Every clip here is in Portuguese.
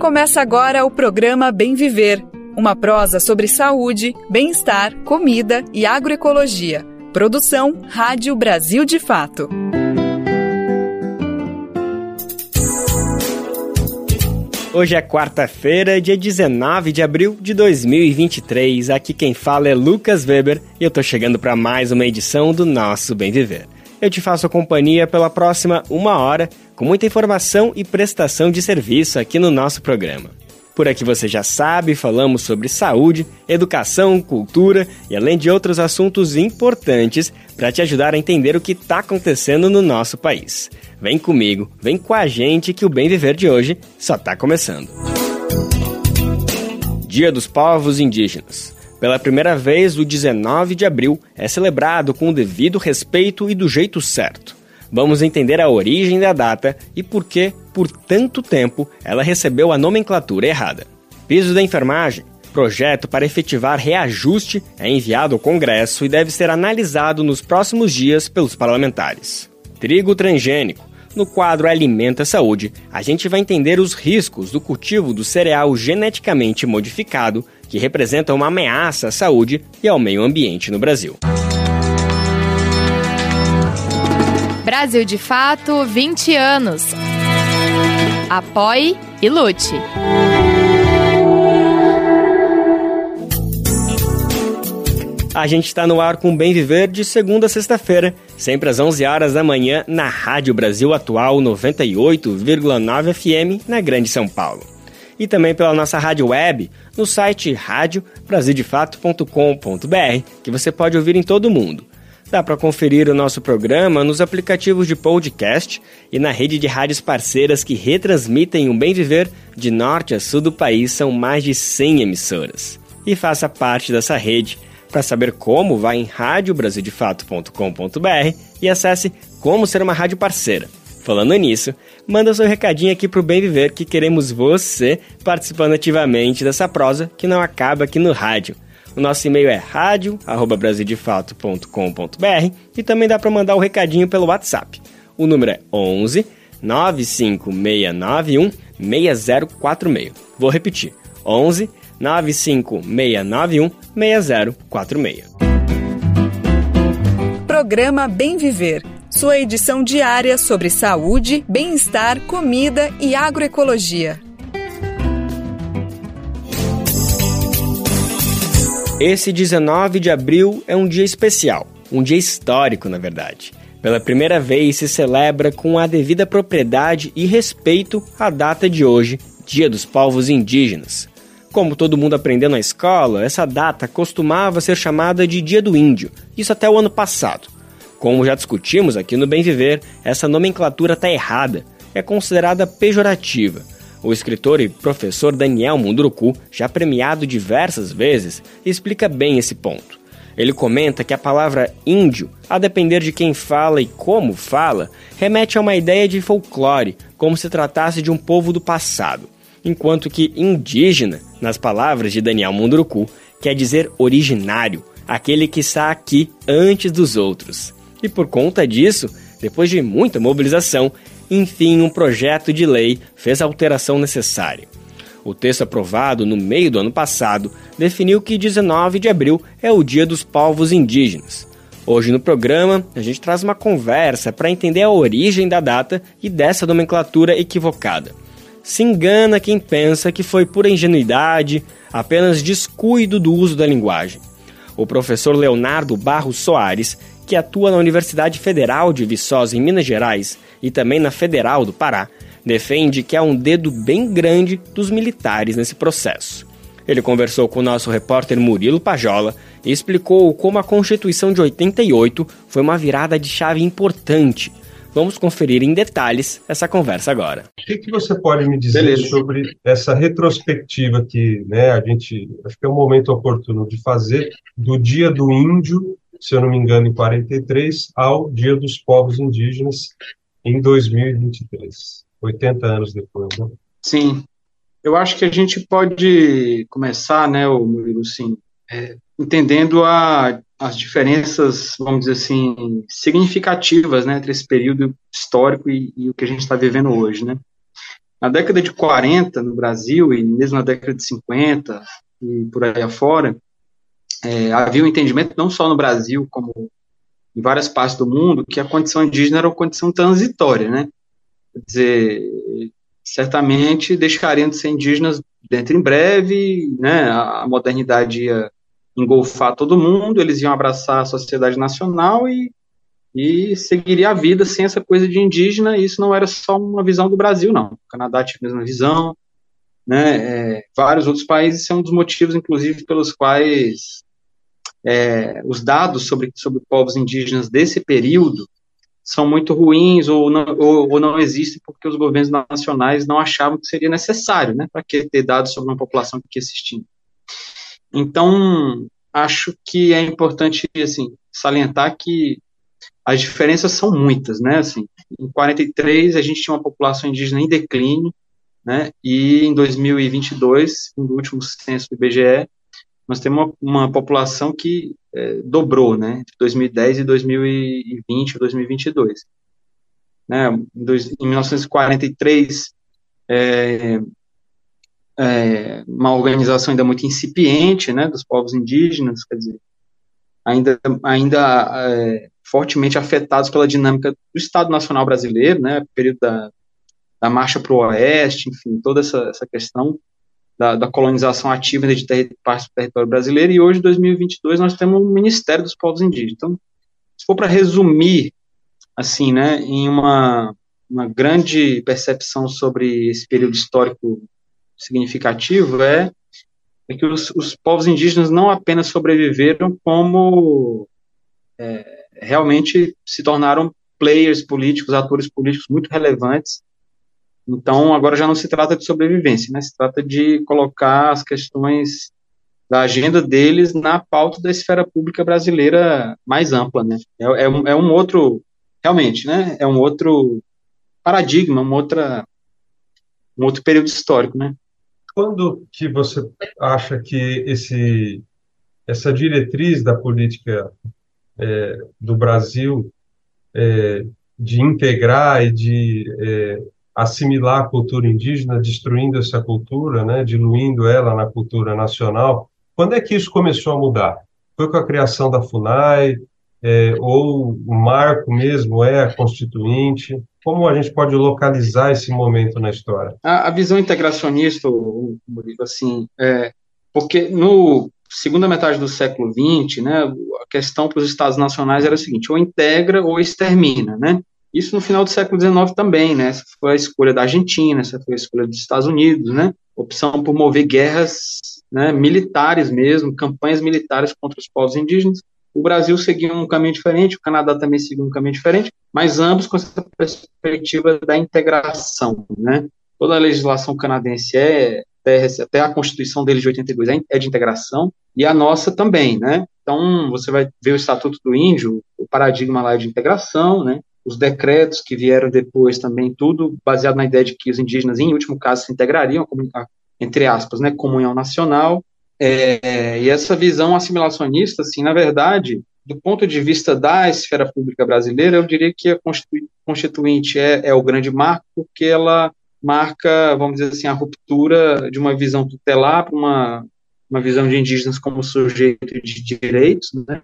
Começa agora o programa Bem Viver, uma prosa sobre saúde, bem-estar, comida e agroecologia. Produção Rádio Brasil de Fato. Hoje é quarta-feira, dia 19 de abril de 2023. Aqui quem fala é Lucas Weber e eu tô chegando para mais uma edição do nosso Bem Viver. Eu te faço companhia pela próxima uma hora, com muita informação e prestação de serviço aqui no nosso programa. Por aqui você já sabe, falamos sobre saúde, educação, cultura e além de outros assuntos importantes para te ajudar a entender o que está acontecendo no nosso país. Vem comigo, vem com a gente que o Bem Viver de hoje só está começando. Dia dos Povos Indígenas. Pela primeira vez, o 19 de abril é celebrado com o devido respeito e do jeito certo. Vamos entender a origem da data e por que, por tanto tempo, ela recebeu a nomenclatura errada. Piso da enfermagem. Projeto para efetivar reajuste é enviado ao Congresso e deve ser analisado nos próximos dias pelos parlamentares. Trigo transgênico. No quadro Alimenta Saúde, a gente vai entender os riscos do cultivo do cereal geneticamente modificado, que representa uma ameaça à saúde e ao meio ambiente no Brasil. Brasil de Fato 20 anos. Apoie e lute. A gente está no ar com Bem Viver de segunda a sexta-feira, sempre às 11 horas da manhã, na Rádio Brasil Atual 98,9 FM, na Grande São Paulo. E também pela nossa rádio web, no site radiobrasildefato.com.br, que você pode ouvir em todo o mundo. Dá para conferir o nosso programa nos aplicativos de podcast e na rede de rádios parceiras que retransmitem o Bem Viver de norte a sul do país, são mais de 100 emissoras. E faça parte dessa rede para saber como, vá em radiobrasildefato.com.br e acesse como ser uma rádio parceira. Falando nisso, manda seu recadinho aqui pro Bem Viver que queremos você participando ativamente dessa prosa que não acaba aqui no rádio. O nosso e-mail é radio@brasildefato.com.br e também dá para mandar o um recadinho pelo WhatsApp. O número é 11 95691 6046. Vou repetir. 11 95691 6046. Programa Bem Viver. Sua edição diária sobre saúde, bem-estar, comida e agroecologia. Esse 19 de abril é um dia especial, um dia histórico, na verdade. Pela primeira vez se celebra com a devida propriedade e respeito a data de hoje, Dia dos Povos Indígenas, como todo mundo aprendeu na escola, essa data costumava ser chamada de Dia do Índio, isso até o ano passado. Como já discutimos aqui no Bem Viver, essa nomenclatura está errada, é considerada pejorativa. O escritor e professor Daniel Munduruku, já premiado diversas vezes, explica bem esse ponto. Ele comenta que a palavra índio, a depender de quem fala e como fala, remete a uma ideia de folclore, como se tratasse de um povo do passado enquanto que indígena, nas palavras de Daniel Munduruku, quer dizer originário, aquele que está aqui antes dos outros. E por conta disso, depois de muita mobilização, enfim, um projeto de lei fez a alteração necessária. O texto aprovado no meio do ano passado definiu que 19 de abril é o Dia dos Povos Indígenas. Hoje no programa, a gente traz uma conversa para entender a origem da data e dessa nomenclatura equivocada. Se engana quem pensa que foi pura ingenuidade, apenas descuido do uso da linguagem. O professor Leonardo Barros Soares, que atua na Universidade Federal de Viçosa, em Minas Gerais, e também na Federal do Pará, defende que há um dedo bem grande dos militares nesse processo. Ele conversou com o nosso repórter Murilo Pajola e explicou como a Constituição de 88 foi uma virada de chave importante Vamos conferir em detalhes essa conversa agora. O que, que você pode me dizer Beleza. sobre essa retrospectiva que né, a gente acho que é um momento oportuno de fazer do Dia do Índio, se eu não me engano, em 43, ao Dia dos Povos Indígenas em 2023, 80 anos depois. Né? Sim, eu acho que a gente pode começar, né, o Murilo, sim, é, entendendo a as diferenças, vamos dizer assim, significativas, né, entre esse período histórico e, e o que a gente está vivendo hoje, né. Na década de 40, no Brasil, e mesmo na década de 50 e por aí afora, é, havia um entendimento, não só no Brasil, como em várias partes do mundo, que a condição indígena era uma condição transitória, né? Quer dizer, certamente deixariam de ser indígenas dentro em breve, né? A modernidade ia engolfar todo mundo, eles iam abraçar a sociedade nacional e e seguiria a vida sem essa coisa de indígena, e isso não era só uma visão do Brasil, não. O Canadá tinha a mesma visão, né, é, vários outros países são um dos motivos, inclusive, pelos quais é, os dados sobre, sobre povos indígenas desse período são muito ruins ou não, ou, ou não existem porque os governos nacionais não achavam que seria necessário, né, para que ter dados sobre uma população que existia. Então, acho que é importante, assim, salientar que as diferenças são muitas, né? Assim, em 43 a gente tinha uma população indígena em declínio, né? E em 2022, no último censo do IBGE, nós temos uma, uma população que é, dobrou, né? Entre 2010 e 2020, 2022. Né? Em, dois, em 1943, é, é, uma organização ainda muito incipiente, né? Dos povos indígenas, quer dizer, ainda, ainda é, fortemente afetados pela dinâmica do Estado Nacional Brasileiro, né, período da, da marcha para o oeste, enfim, toda essa, essa questão da, da colonização ativa de ter, parte do território brasileiro, e hoje, em 2022, nós temos o Ministério dos Povos Indígenas. Então, se for para resumir, assim, né, em uma, uma grande percepção sobre esse período histórico significativo, é, é que os, os povos indígenas não apenas sobreviveram, como é, realmente se tornaram players políticos, atores políticos muito relevantes. Então, agora já não se trata de sobrevivência, né? Se trata de colocar as questões da agenda deles na pauta da esfera pública brasileira mais ampla, né? É, é, um, é um outro, realmente, né? É um outro paradigma, uma outra, um outro período histórico, né? Quando que você acha que esse essa diretriz da política é, do Brasil é, de integrar e de é, assimilar a cultura indígena, destruindo essa cultura, né, diluindo ela na cultura nacional. Quando é que isso começou a mudar? Foi com a criação da FUNAI, é, ou o marco mesmo é a constituinte? Como a gente pode localizar esse momento na história? A, a visão integracionista, Murilo, assim, é, porque no segunda metade do século XX, né, a questão para os estados nacionais era a seguinte, ou integra ou extermina, né, isso no final do século XIX também, né, essa foi a escolha da Argentina, essa foi a escolha dos Estados Unidos, né, opção por mover guerras, né, militares mesmo, campanhas militares contra os povos indígenas, o Brasil seguiu um caminho diferente, o Canadá também seguiu um caminho diferente, mas ambos com essa perspectiva da integração, né, toda a legislação canadense é até, a Constituição deles de 82 é, é de integração, e a nossa também, né? Então, você vai ver o Estatuto do Índio, o paradigma lá é de integração, né? Os decretos que vieram depois também, tudo baseado na ideia de que os indígenas, em último caso, se integrariam, entre aspas, né, comunhão nacional, é, e essa visão assimilacionista, assim, na verdade, do ponto de vista da esfera pública brasileira, eu diria que a Constituinte é, é o grande marco, porque ela marca, vamos dizer assim, a ruptura de uma visão tutelar para uma, uma visão de indígenas como sujeito de direitos, né?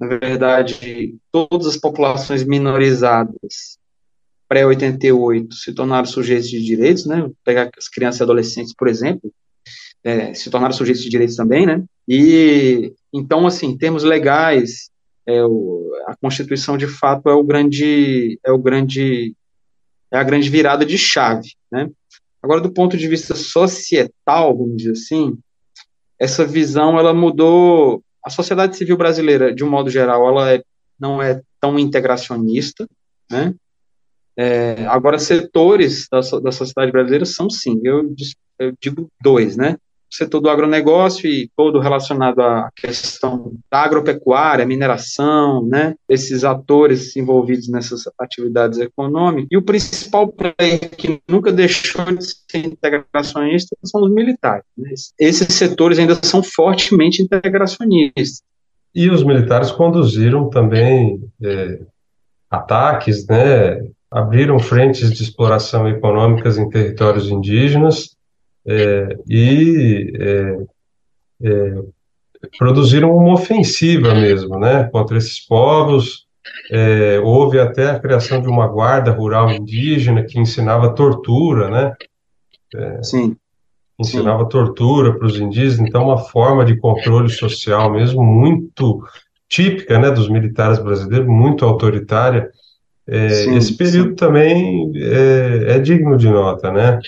Na verdade, todas as populações minorizadas pré-88 se tornaram sujeitos de direitos, né? Pegar as crianças e adolescentes, por exemplo, é, se tornaram sujeitos de direitos também, né? E então, assim, em termos legais, é, o, a Constituição de fato é o grande é o grande é a grande virada de chave, né? Agora, do ponto de vista societal, vamos dizer assim, essa visão ela mudou. A sociedade civil brasileira, de um modo geral, ela é, não é tão integracionista, né? É, agora, setores da, da sociedade brasileira são sim. Eu, eu digo dois, né? Setor do agronegócio e todo relacionado à questão da agropecuária, mineração, né, esses atores envolvidos nessas atividades econômicas. E o principal player que nunca deixou de ser integracionista são os militares. Né? Esses setores ainda são fortemente integracionistas. E os militares conduziram também é, ataques, né, abriram frentes de exploração econômicas em territórios indígenas é, e é, é, produziram uma ofensiva mesmo, né, contra esses povos. É, houve até a criação de uma guarda rural indígena que ensinava tortura, né? É, Sim. Ensinava Sim. tortura para os indígenas, então uma forma de controle social mesmo muito típica, né, dos militares brasileiros, muito autoritária. É, sim, esse período sim. também é, é, digno de nota, né?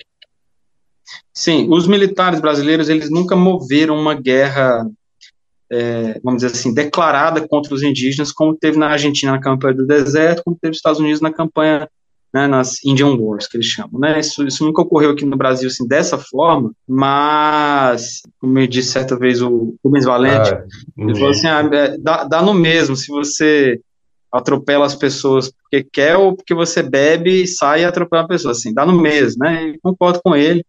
Sim, os militares brasileiros eles nunca moveram uma guerra, é, vamos dizer assim, declarada contra os indígenas, como teve na Argentina na campanha do deserto, como teve nos Estados Unidos na campanha né, nas Indian Wars, que eles chamam, né, isso, isso nunca ocorreu aqui no Brasil, assim, dessa forma, mas, como eu disse certa vez o Rubens Valente, ah, ele falou assim, ah, é, dá, dá no mesmo, se você atropela as pessoas porque quer ou porque você bebe e sai e atropela a pessoa, assim, dá no mesmo, né, eu concordo com ele,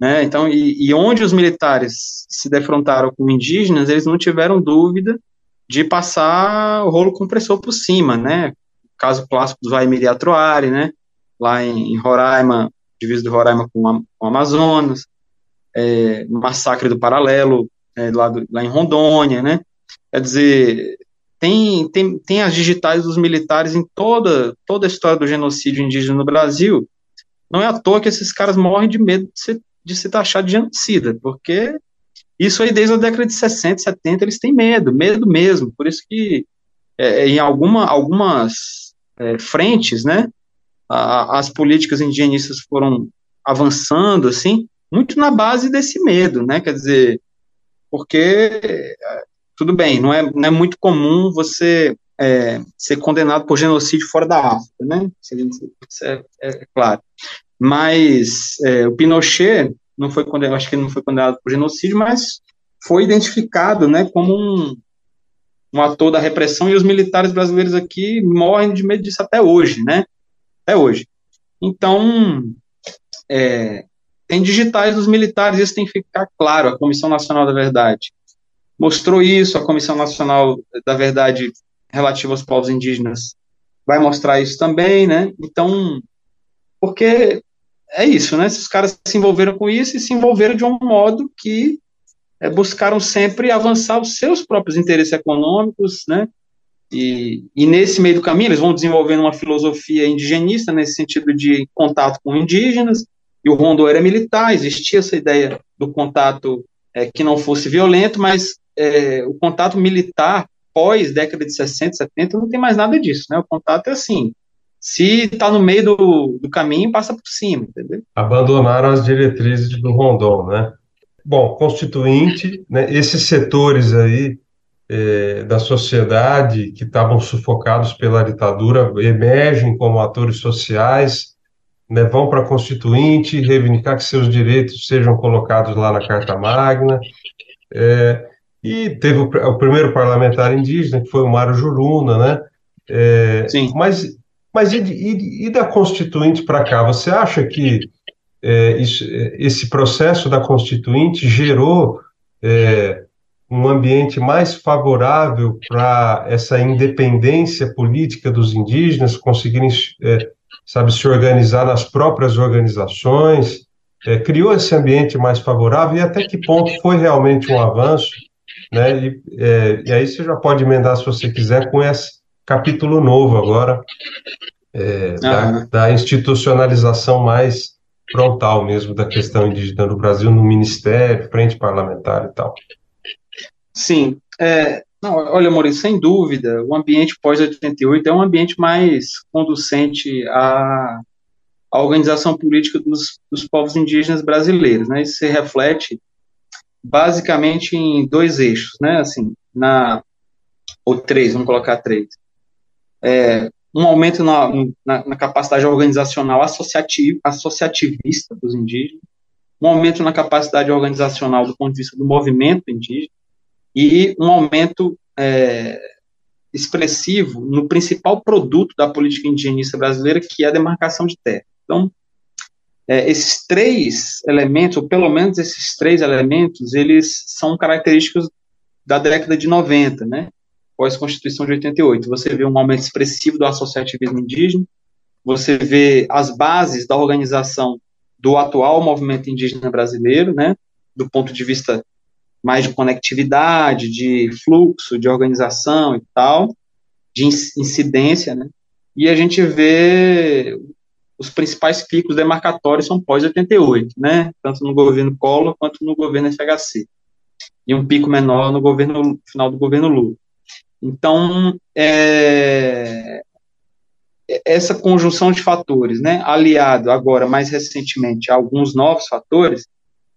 né, então, e, e onde os militares se defrontaram com indígenas, eles não tiveram dúvida de passar o rolo compressor por cima, né, caso clássico do Vaimiri Atroari, né, lá em, em Roraima, divisa do Roraima com, a, com o Amazonas, é, massacre do Paralelo, é, lá, do, lá em Rondônia, né, quer dizer, tem, tem, tem as digitais dos militares em toda, toda a história do genocídio indígena no Brasil, não é à toa que esses caras morrem de medo de ser, de ser taxado de genocida, porque isso aí desde a década de 60, 70, eles têm medo, medo mesmo, por isso que é, em alguma, algumas é, frentes, né, a, as políticas indigenistas foram avançando, assim, muito na base desse medo, né, quer dizer, porque, tudo bem, não é, não é muito comum você é, ser condenado por genocídio fora da África, né, isso é, é, é claro, mas é, o Pinochet não foi condenado, acho que ele não foi condenado por genocídio, mas foi identificado, né, como um, um ator da repressão, e os militares brasileiros aqui morrem de medo disso até hoje, né? Até hoje. Então, é, tem digitais dos militares, isso tem que ficar claro, a Comissão Nacional da Verdade mostrou isso, a Comissão Nacional da Verdade relativa aos povos indígenas vai mostrar isso também, né? Então, porque é isso, né? Esses caras se envolveram com isso e se envolveram de um modo que é, buscaram sempre avançar os seus próprios interesses econômicos, né? E, e, nesse meio do caminho eles vão desenvolvendo uma filosofia indigenista nesse sentido de contato com indígenas. E o Rondô era militar, existia essa ideia do contato é, que não fosse violento, mas é, o contato militar pós década de 60, 70 não tem mais nada disso, né? O contato é assim, se está no meio do, do caminho, passa por cima, entendeu? Abandonaram as diretrizes do Rondon, né? Bom, constituinte, né, esses setores aí é, da sociedade que estavam sufocados pela ditadura emergem como atores sociais, né, vão para a constituinte reivindicar que seus direitos sejam colocados lá na Carta Magna. É, e teve o, o, primeiro parlamentar indígena, que foi o Mário Juruna, né? É, Sim. Mas, mas e, e, e da constituinte para cá? Você acha que é, isso, é, esse processo da Constituinte gerou é, um ambiente mais favorável para essa independência política dos indígenas conseguirem, é, sabe, se organizar nas próprias organizações, é, criou esse ambiente mais favorável e até que ponto foi realmente um avanço, né? E, é, e aí você já pode emendar se você quiser com esse capítulo novo agora é, da, da institucionalização mais frontal mesmo da questão indígena no Brasil, no Ministério, frente parlamentar e tal. Sim. É, não, olha, Maurício, sem dúvida, o ambiente pós-88 é um ambiente mais conducente à, à organização política dos, dos, povos indígenas brasileiros, né? Isso se reflete basicamente em dois eixos, né? Assim, na ou três, vamos colocar três. É, um aumento na, na, na capacidade organizacional associativa, associativista dos indígenas, um aumento na capacidade organizacional do ponto de vista do movimento indígena e um aumento é, expressivo no principal produto da política indigenista brasileira, que é a demarcação de terra. Então, é, esses três elementos, ou pelo menos esses três elementos, eles são característicos da década de 90, né? pós-Constituição de 88. Você vê um aumento expressivo do associativismo indígena, você vê as bases da organização do atual movimento indígena brasileiro, né, do ponto de vista mais de conectividade, de fluxo, de organização e tal, de incidência, né, e a gente vê os principais picos demarcatórios são pós-88, né, tanto no governo Collor quanto no governo FHC, e um pico menor no governo final do governo Lula. Então, é, essa conjunção de fatores, né, aliado agora mais recentemente a alguns novos fatores,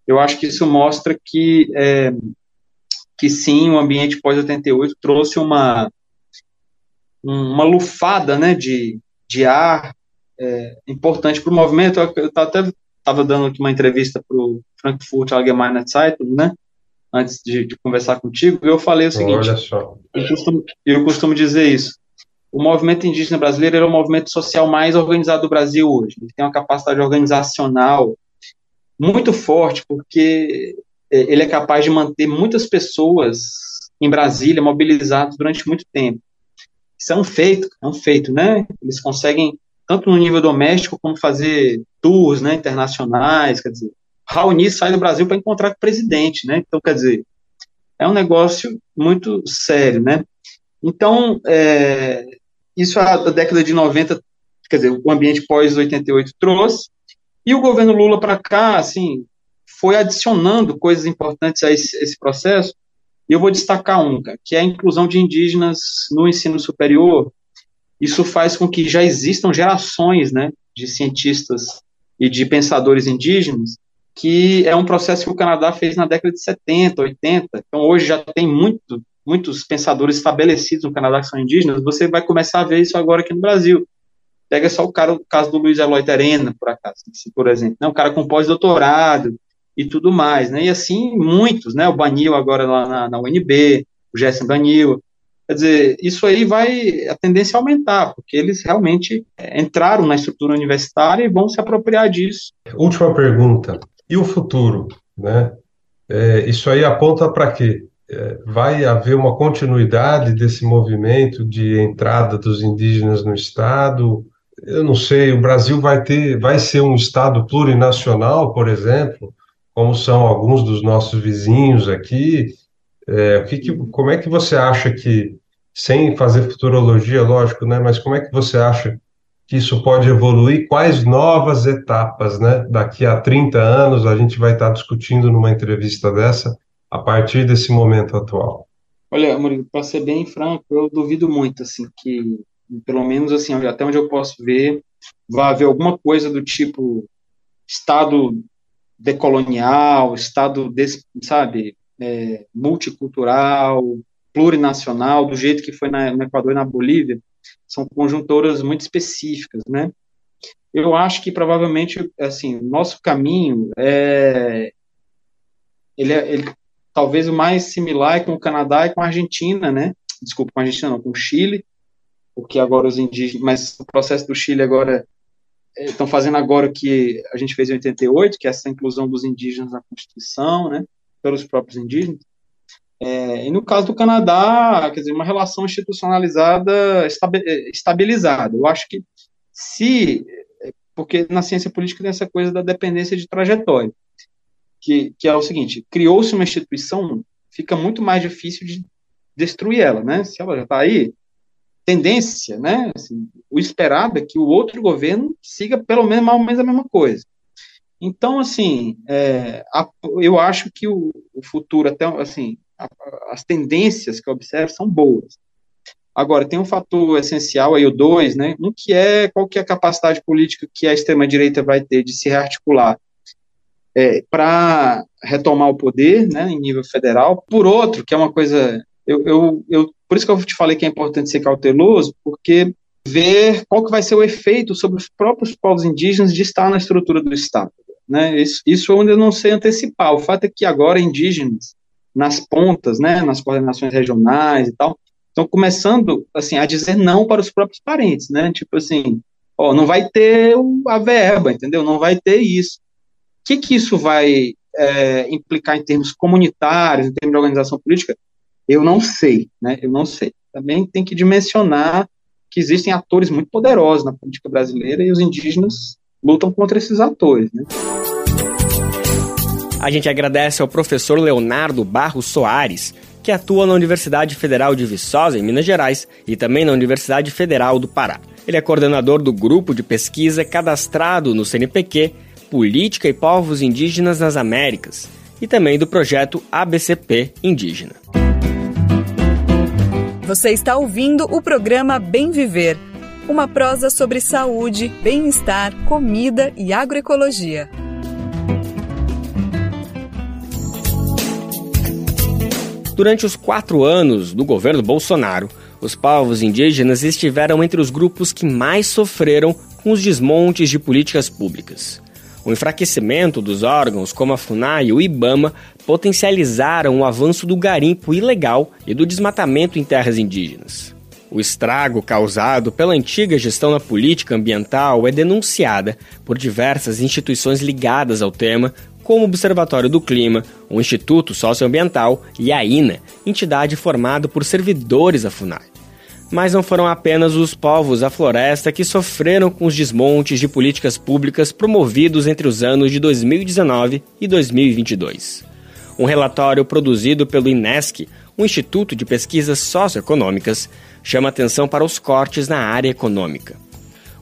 eu acho que isso mostra que é, que sim, o ambiente pós-88 trouxe uma uma lufada, né, de, de ar é, importante para o movimento. Eu, eu até estava dando aqui uma entrevista para o Frankfurt Allgemeine Zeitung, né, antes de, de, conversar contigo, eu falei o seguinte: eu costumo, eu costumo dizer isso o movimento indígena brasileiro é o movimento social mais organizado do Brasil hoje. Ele tem uma capacidade organizacional muito forte, porque é, ele é capaz de manter muitas pessoas em Brasília mobilizadas durante muito tempo. Isso é um feito, é um feito, né? Eles conseguem, tanto no nível doméstico, como fazer tours né, internacionais, quer dizer, Raoni sai do Brasil para encontrar com o presidente, né? Então, quer dizer, é um negócio muito sério, né? Então, é, isso a, década de 90, quer dizer, o ambiente pós-88 trouxe, e o governo Lula para cá, assim, foi adicionando coisas importantes a esse, esse processo, e eu vou destacar um, que é a inclusão de indígenas no ensino superior. Isso faz com que já existam gerações, né, de cientistas e de pensadores indígenas, que é um processo que o Canadá fez na década de 70, 80. Então, hoje já tem muito muitos pensadores estabelecidos no Canadá que são indígenas, você vai começar a ver isso agora aqui no Brasil. Pega só o, cara, o caso do Luiz Eloy Terena, por acaso, assim, por exemplo, né? um cara com pós-doutorado e tudo mais, né? E assim, muitos, né? O Banil agora lá na, na UNB, o Gerson Banil. Quer dizer, isso aí vai, a tendência a aumentar, porque eles realmente é, entraram na estrutura universitária e vão se apropriar disso. Última pergunta. E o futuro, né? É, isso aí aponta para quê? vai haver uma continuidade desse movimento de entrada dos indígenas no Estado? Eu não sei, o Brasil vai ter, vai ser um Estado plurinacional, por exemplo, como são alguns dos nossos vizinhos aqui. É, o que, que, como é que você acha que, sem fazer futurologia, lógico, né, mas como é que você acha que isso pode evoluir? Quais novas etapas, né? Daqui a 30 anos a gente vai estar discutindo numa entrevista dessa a partir desse momento atual? Olha, Murilo, para ser bem franco, eu duvido muito, assim, que, pelo menos, assim, até onde eu posso ver, vai haver alguma coisa do tipo Estado decolonial, Estado, sabe, é, multicultural, plurinacional, do jeito que foi na, no Equador e na Bolívia, são conjunturas muito específicas, né? Eu acho que provavelmente, assim, nosso caminho é ele, é, ele talvez o mais similar é com o Canadá e com a Argentina, né? Desculpa, com a Argentina não, com o Chile, porque agora os indígenas, mas o processo do Chile agora estão eh, fazendo agora o que a gente fez em 88, que é essa inclusão dos indígenas na Constituição, né? Pelos próprios indígenas. É, e no caso do Canadá, quer dizer, uma relação institucionalizada, eh, estabilizada. Eu acho que se, porque na ciência política tem essa coisa da dependência de trajetória que, que é o seguinte: criou-se uma instituição, fica muito mais difícil de destruir ela, né? Se ela já está aí, tendência, né? Assim, o esperado é que o outro governo siga pelo menos mais ou menos a mesma coisa. Então, assim, é, a, eu acho que o, o futuro, até assim, as tendências que eu observo são boas. Agora, tem um fator essencial aí, o dois, né? Um que é qual que é a capacidade política que a extrema-direita vai ter de se rearticular é, para retomar o poder, né, em nível federal. Por outro, que é uma coisa, eu, eu, eu, por isso que eu te falei que é importante ser cauteloso, porque ver qual que vai ser o efeito sobre os próprios povos indígenas de estar na estrutura do Estado. Né? Isso, isso eu ainda não sei antecipar. O fato é que agora indígenas, nas pontas, né, nas coordenações regionais e tal, estão começando assim a dizer não para os próprios parentes, né? Tipo assim, ó, não vai ter a verba, entendeu? Não vai ter isso que, que isso vai é, implicar em termos comunitários, em termos de organização política? Eu não sei, né? Eu não sei. Também tem que dimensionar que existem atores muito poderosos na política brasileira e os indígenas lutam contra esses atores. Né? A gente agradece ao professor Leonardo Barros Soares, que atua na Universidade Federal de Viçosa, em Minas Gerais, e também na Universidade Federal do Pará. Ele é coordenador do grupo de pesquisa cadastrado no CNPq Política e Povos Indígenas nas Américas e também do projeto ABCP Indígena. Você está ouvindo o programa Bem Viver, uma prosa sobre saúde, bem-estar, comida e agroecologia. Durante os quatro anos do governo Bolsonaro, os povos indígenas estiveram entre os grupos que mais sofreram com os desmontes de políticas públicas. O enfraquecimento dos órgãos como a FUNAI e o IBAMA potencializaram o avanço do garimpo ilegal e do desmatamento em terras indígenas. O estrago causado pela antiga gestão na política ambiental é denunciada por diversas instituições ligadas ao tema, como o Observatório do Clima, o Instituto Socioambiental e a INA, entidade formada por servidores da FUNAI. Mas não foram apenas os povos da floresta que sofreram com os desmontes de políticas públicas promovidos entre os anos de 2019 e 2022. Um relatório produzido pelo INESC, o Instituto de Pesquisas Socioeconômicas, chama atenção para os cortes na área econômica.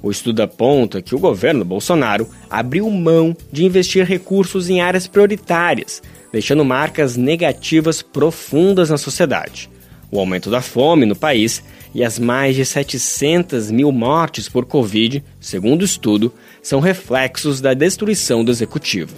O estudo aponta que o governo Bolsonaro abriu mão de investir recursos em áreas prioritárias, deixando marcas negativas profundas na sociedade. O aumento da fome no país e as mais de 700 mil mortes por Covid, segundo o estudo, são reflexos da destruição do executivo.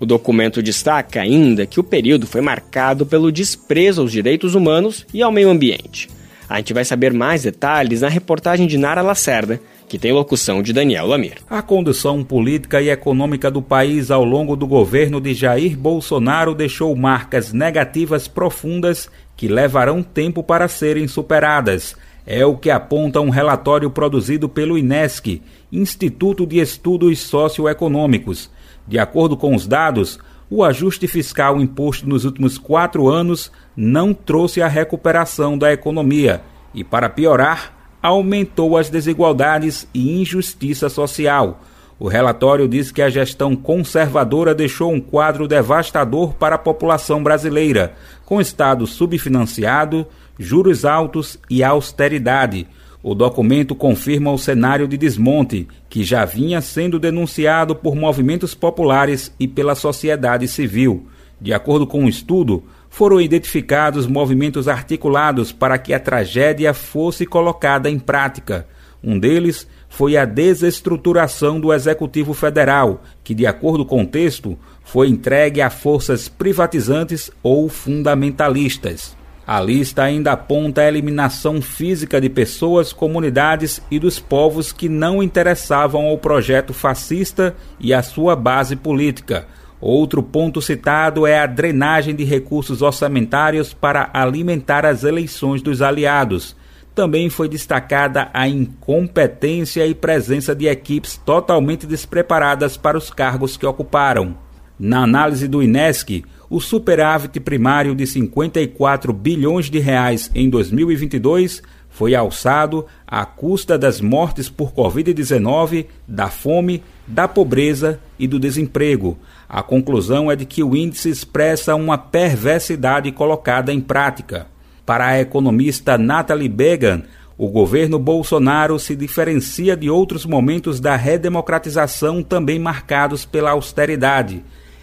O documento destaca ainda que o período foi marcado pelo desprezo aos direitos humanos e ao meio ambiente. A gente vai saber mais detalhes na reportagem de Nara Lacerda, que tem locução de Daniel Lamir. A condução política e econômica do país ao longo do governo de Jair Bolsonaro deixou marcas negativas profundas que levarão tempo para serem superadas. É o que aponta um relatório produzido pelo INESC, Instituto de Estudos Socioeconômicos. De acordo com os dados, o ajuste fiscal imposto nos últimos quatro anos não trouxe a recuperação da economia e, para piorar, aumentou as desigualdades e injustiça social. O relatório diz que a gestão conservadora deixou um quadro devastador para a população brasileira, com Estado subfinanciado, juros altos e austeridade. O documento confirma o cenário de desmonte, que já vinha sendo denunciado por movimentos populares e pela sociedade civil. De acordo com o um estudo, foram identificados movimentos articulados para que a tragédia fosse colocada em prática. Um deles foi a desestruturação do Executivo Federal, que, de acordo com o texto, foi entregue a forças privatizantes ou fundamentalistas. A lista ainda aponta a eliminação física de pessoas, comunidades e dos povos que não interessavam ao projeto fascista e à sua base política Outro ponto citado é a drenagem de recursos orçamentários para alimentar as eleições dos aliados. Também foi destacada a incompetência e presença de equipes totalmente despreparadas para os cargos que ocuparam. Na análise do INESC, o superávit primário de 54 bilhões de reais em 2022 foi alçado à custa das mortes por Covid-19, da fome, da pobreza e do desemprego. A conclusão é de que o índice expressa uma perversidade colocada em prática. Para a economista Natalie Began, o governo Bolsonaro se diferencia de outros momentos da redemocratização também marcados pela austeridade.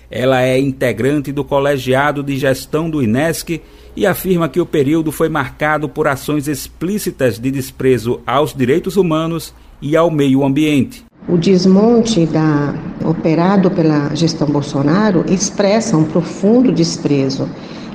Ela é integrante do colegiado de gestão do INESC e afirma que o período foi marcado por ações explícitas de desprezo aos direitos humanos e ao meio ambiente. O desmonte da, operado pela gestão Bolsonaro expressa um profundo desprezo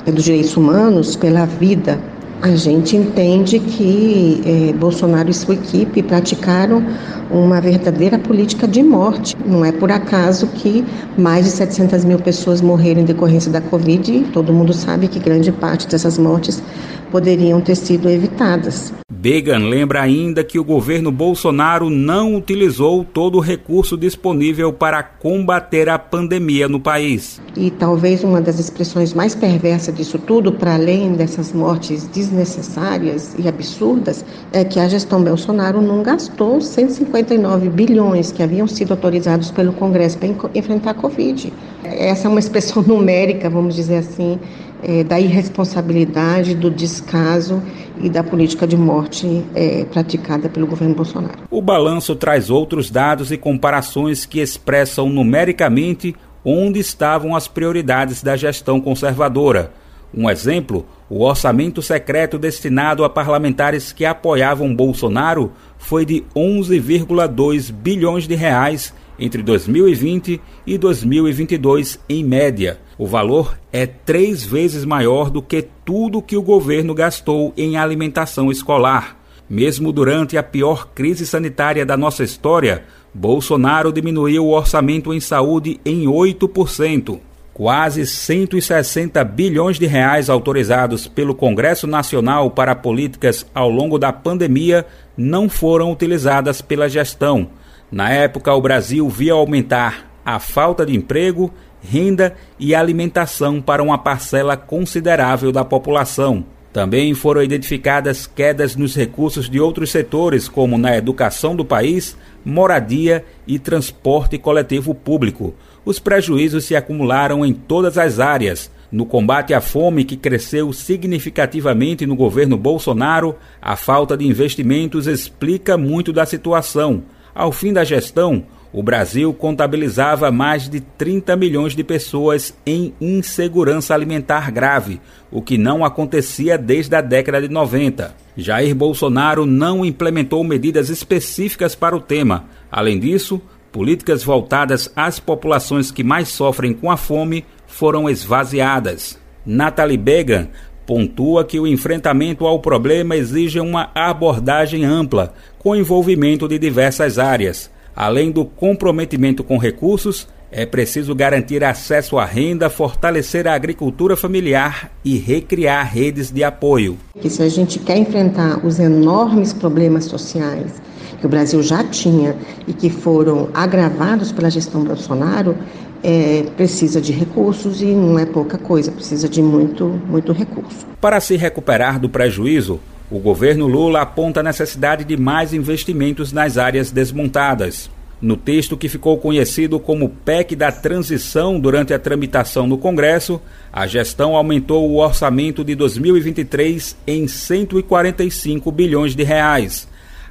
dos direitos humanos pela vida. A gente entende que eh, Bolsonaro e sua equipe praticaram uma verdadeira política de morte. Não é por acaso que mais de 700 mil pessoas morreram em decorrência da Covid. E todo mundo sabe que grande parte dessas mortes poderiam ter sido evitadas. Began lembra ainda que o governo Bolsonaro não utilizou todo o recurso disponível para combater a pandemia no país. E talvez uma das expressões mais perversas disso tudo, para além dessas mortes desnecessárias e absurdas, é que a gestão Bolsonaro não gastou 159 bilhões que haviam sido autorizados pelo Congresso para enfrentar a Covid. Essa é uma expressão numérica, vamos dizer assim, é, da irresponsabilidade, do descaso e da política de morte é, praticada pelo governo Bolsonaro. O balanço traz outros dados e comparações que expressam numericamente onde estavam as prioridades da gestão conservadora. Um exemplo, o orçamento secreto destinado a parlamentares que apoiavam Bolsonaro foi de 11,2 bilhões de reais entre 2020 e 2022 em média. O valor é três vezes maior do que tudo que o governo gastou em alimentação escolar. Mesmo durante a pior crise sanitária da nossa história, Bolsonaro diminuiu o orçamento em saúde em 8%. Quase 160 bilhões de reais autorizados pelo Congresso Nacional para políticas ao longo da pandemia não foram utilizadas pela gestão. Na época, o Brasil via aumentar a falta de emprego, renda e alimentação para uma parcela considerável da população. Também foram identificadas quedas nos recursos de outros setores, como na educação do país, moradia e transporte coletivo público. Os prejuízos se acumularam em todas as áreas. No combate à fome, que cresceu significativamente no governo Bolsonaro, a falta de investimentos explica muito da situação. Ao fim da gestão, o Brasil contabilizava mais de 30 milhões de pessoas em insegurança alimentar grave, o que não acontecia desde a década de 90. Jair Bolsonaro não implementou medidas específicas para o tema. Além disso, políticas voltadas às populações que mais sofrem com a fome foram esvaziadas. Natalie Began pontua que o enfrentamento ao problema exige uma abordagem ampla, com envolvimento de diversas áreas. Além do comprometimento com recursos, é preciso garantir acesso à renda, fortalecer a agricultura familiar e recriar redes de apoio. Que se a gente quer enfrentar os enormes problemas sociais que o Brasil já tinha e que foram agravados pela gestão Bolsonaro, é, precisa de recursos e não é pouca coisa, precisa de muito, muito recurso. Para se recuperar do prejuízo, o governo Lula aponta a necessidade de mais investimentos nas áreas desmontadas. No texto que ficou conhecido como PEC da Transição durante a tramitação no Congresso, a gestão aumentou o orçamento de 2023 em 145 bilhões de reais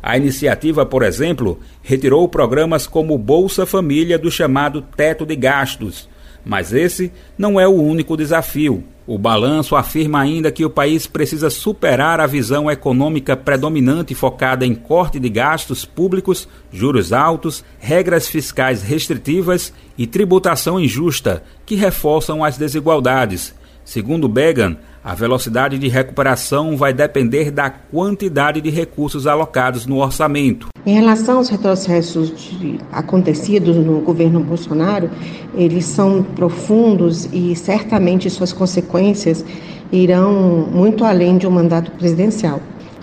a iniciativa, por exemplo, retirou programas como Bolsa Família do chamado teto de gastos. Mas esse não é o único desafio. O balanço afirma ainda que o país precisa superar a visão econômica predominante focada em corte de gastos públicos, juros altos, regras fiscais restritivas e tributação injusta, que reforçam as desigualdades. Segundo Began, a velocidade de recuperação vai depender da quantidade de recursos alocados no orçamento. Em relação aos retrocessos de, acontecidos no governo Bolsonaro, eles são profundos e certamente suas consequências irão muito além de um mandato presidencial.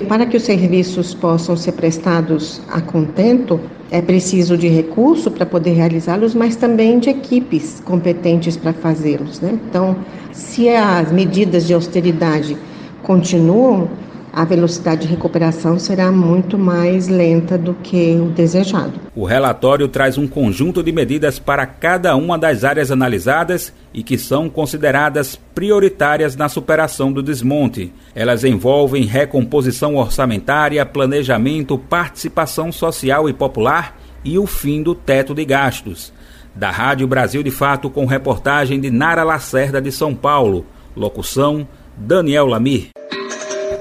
Para que os serviços possam ser prestados a contento, é preciso de recurso para poder realizá-los, mas também de equipes competentes para fazê-los. Né? Então, se as medidas de austeridade continuam, a velocidade de recuperação será muito mais lenta do que o desejado. O relatório traz um conjunto de medidas para cada uma das áreas analisadas e que são consideradas prioritárias na superação do desmonte. Elas envolvem recomposição orçamentária, planejamento, participação social e popular e o fim do teto de gastos. Da Rádio Brasil de Fato, com reportagem de Nara Lacerda de São Paulo. Locução: Daniel Lamir.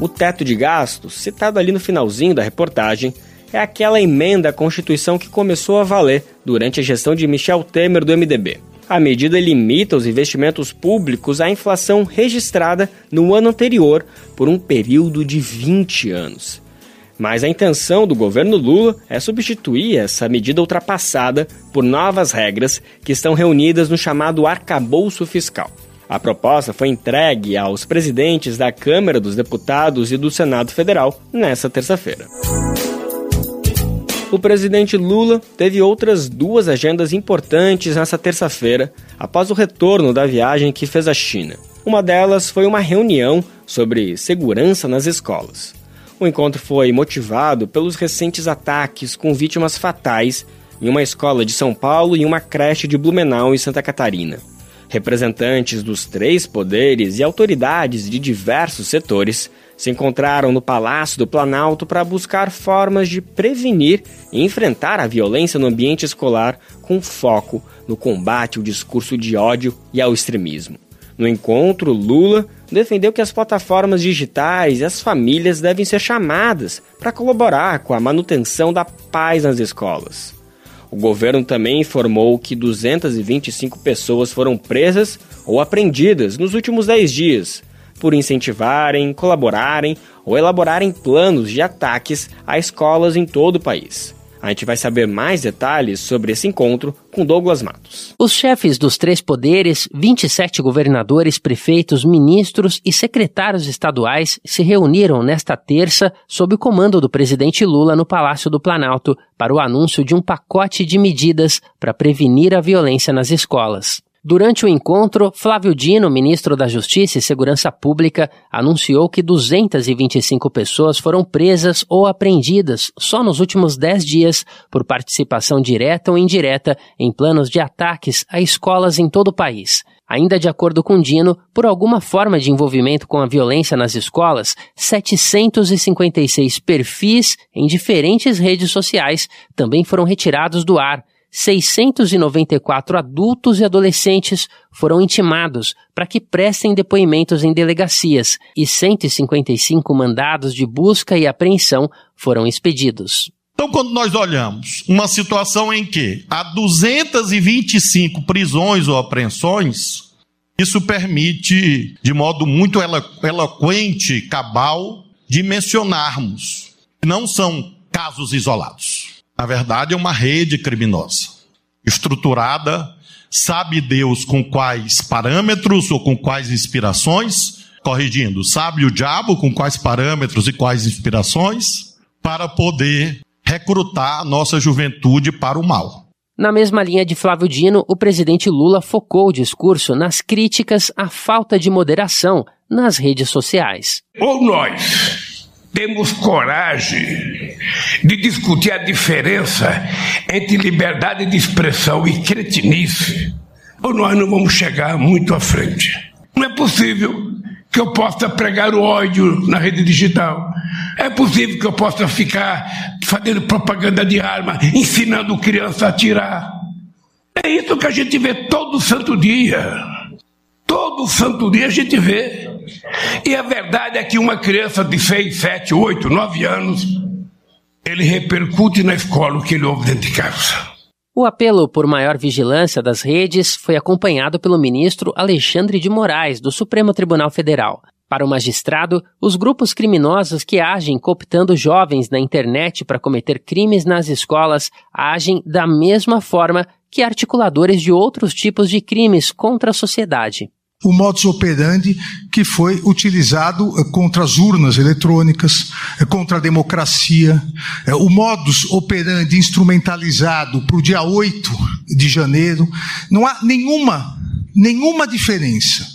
O teto de gastos, citado ali no finalzinho da reportagem, é aquela emenda à Constituição que começou a valer durante a gestão de Michel Temer do MDB. A medida limita os investimentos públicos à inflação registrada no ano anterior por um período de 20 anos. Mas a intenção do governo Lula é substituir essa medida ultrapassada por novas regras que estão reunidas no chamado arcabouço fiscal. A proposta foi entregue aos presidentes da Câmara dos Deputados e do Senado Federal nesta terça-feira. O presidente Lula teve outras duas agendas importantes nessa terça-feira, após o retorno da viagem que fez à China. Uma delas foi uma reunião sobre segurança nas escolas. O encontro foi motivado pelos recentes ataques com vítimas fatais em uma escola de São Paulo e uma creche de Blumenau, em Santa Catarina. Representantes dos três poderes e autoridades de diversos setores se encontraram no Palácio do Planalto para buscar formas de prevenir e enfrentar a violência no ambiente escolar com foco no combate ao discurso de ódio e ao extremismo. No encontro, Lula defendeu que as plataformas digitais e as famílias devem ser chamadas para colaborar com a manutenção da paz nas escolas. O governo também informou que 225 pessoas foram presas ou apreendidas nos últimos 10 dias, por incentivarem, colaborarem ou elaborarem planos de ataques a escolas em todo o país. A gente vai saber mais detalhes sobre esse encontro com Douglas Matos. Os chefes dos três poderes, 27 governadores, prefeitos, ministros e secretários estaduais se reuniram nesta terça sob o comando do presidente Lula no Palácio do Planalto para o anúncio de um pacote de medidas para prevenir a violência nas escolas. Durante o encontro, Flávio Dino, ministro da Justiça e Segurança Pública, anunciou que 225 pessoas foram presas ou apreendidas só nos últimos 10 dias por participação direta ou indireta em planos de ataques a escolas em todo o país. Ainda de acordo com Dino, por alguma forma de envolvimento com a violência nas escolas, 756 perfis em diferentes redes sociais também foram retirados do ar 694 adultos e adolescentes foram intimados para que prestem depoimentos em delegacias e 155 mandados de busca e apreensão foram expedidos. Então, quando nós olhamos uma situação em que há 225 prisões ou apreensões, isso permite, de modo muito eloquente, cabal, dimensionarmos não são casos isolados. Na verdade, é uma rede criminosa, estruturada, sabe Deus com quais parâmetros ou com quais inspirações, corrigindo, sabe o diabo com quais parâmetros e quais inspirações, para poder recrutar a nossa juventude para o mal. Na mesma linha de Flávio Dino, o presidente Lula focou o discurso nas críticas à falta de moderação nas redes sociais. Ou nós temos coragem de discutir a diferença entre liberdade de expressão e cretinice, ou nós não vamos chegar muito à frente. Não é possível que eu possa pregar o ódio na rede digital. É possível que eu possa ficar fazendo propaganda de arma, ensinando criança a atirar. É isso que a gente vê todo santo dia. Todo santo dia a gente vê. E a verdade é que uma criança de 6, 7, 8, 9 anos, ele repercute na escola o que ele ouve dentro de casa. O apelo por maior vigilância das redes foi acompanhado pelo ministro Alexandre de Moraes, do Supremo Tribunal Federal. Para o magistrado, os grupos criminosos que agem cooptando jovens na internet para cometer crimes nas escolas agem da mesma forma que articuladores de outros tipos de crimes contra a sociedade o modus operandi que foi utilizado eh, contra as urnas eletrônicas, eh, contra a democracia, eh, o modus operandi instrumentalizado para o dia 8 de janeiro. Não há nenhuma, nenhuma diferença.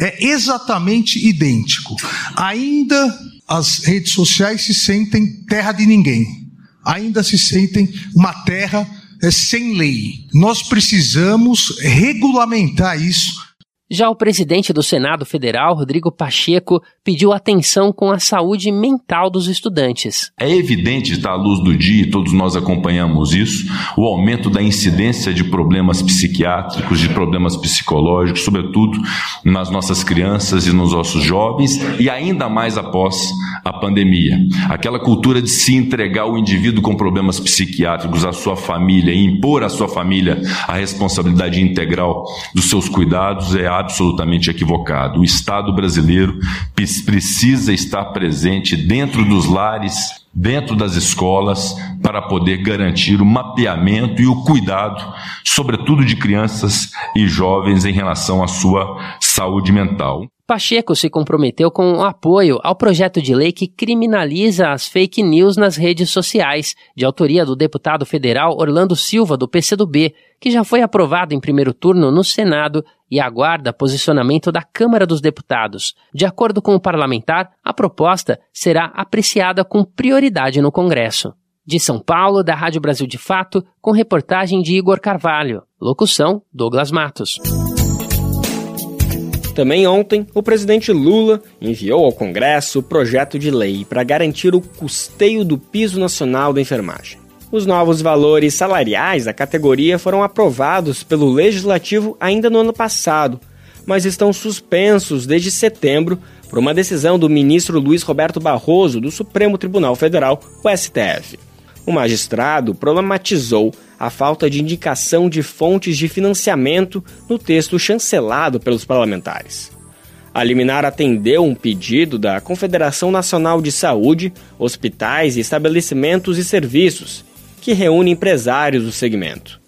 É exatamente idêntico. Ainda as redes sociais se sentem terra de ninguém. Ainda se sentem uma terra sem lei. Nós precisamos regulamentar isso Já o presidente do Senado Federal, Rodrigo Pacheco, pediu atenção com a saúde mental dos estudantes. É evidente, está à luz do dia, e todos nós acompanhamos isso, o aumento da incidência de problemas psiquiátricos, de problemas psicológicos, sobretudo nas nossas crianças e nos nossos jovens, e ainda mais após a pandemia. Aquela cultura de se entregar o indivíduo com problemas psiquiátricos à sua família e impor à sua família a responsabilidade integral dos seus cuidados é absolutamente equivocado. O Estado brasileiro precisa estar presente dentro dos lares, dentro das escolas, para poder garantir o mapeamento e o cuidado, sobretudo de crianças e jovens, em relação à sua saúde mental. Pacheco se comprometeu com o apoio ao projeto de lei que criminaliza as fake news nas redes sociais, de autoria do deputado federal Orlando Silva, do PCdoB, que já foi aprovado em primeiro turno no Senado e aguarda posicionamento da Câmara dos Deputados. De acordo com o parlamentar, a proposta será apreciada com prioridade no Congresso. De São Paulo, da Rádio Brasil de Fato, com reportagem de Igor Carvalho. Locução: Douglas Matos. Também ontem, o presidente Lula enviou ao Congresso o projeto de lei para garantir o custeio do piso nacional da enfermagem. Os novos valores salariais da categoria foram aprovados pelo Legislativo ainda no ano passado, mas estão suspensos desde setembro por uma decisão do ministro Luiz Roberto Barroso do Supremo Tribunal Federal, o STF. O magistrado problematizou a falta de indicação de fontes de financiamento no texto chancelado pelos parlamentares. A liminar atendeu um pedido da Confederação Nacional de Saúde, Hospitais, Estabelecimentos e Serviços, que reúne empresários do segmento.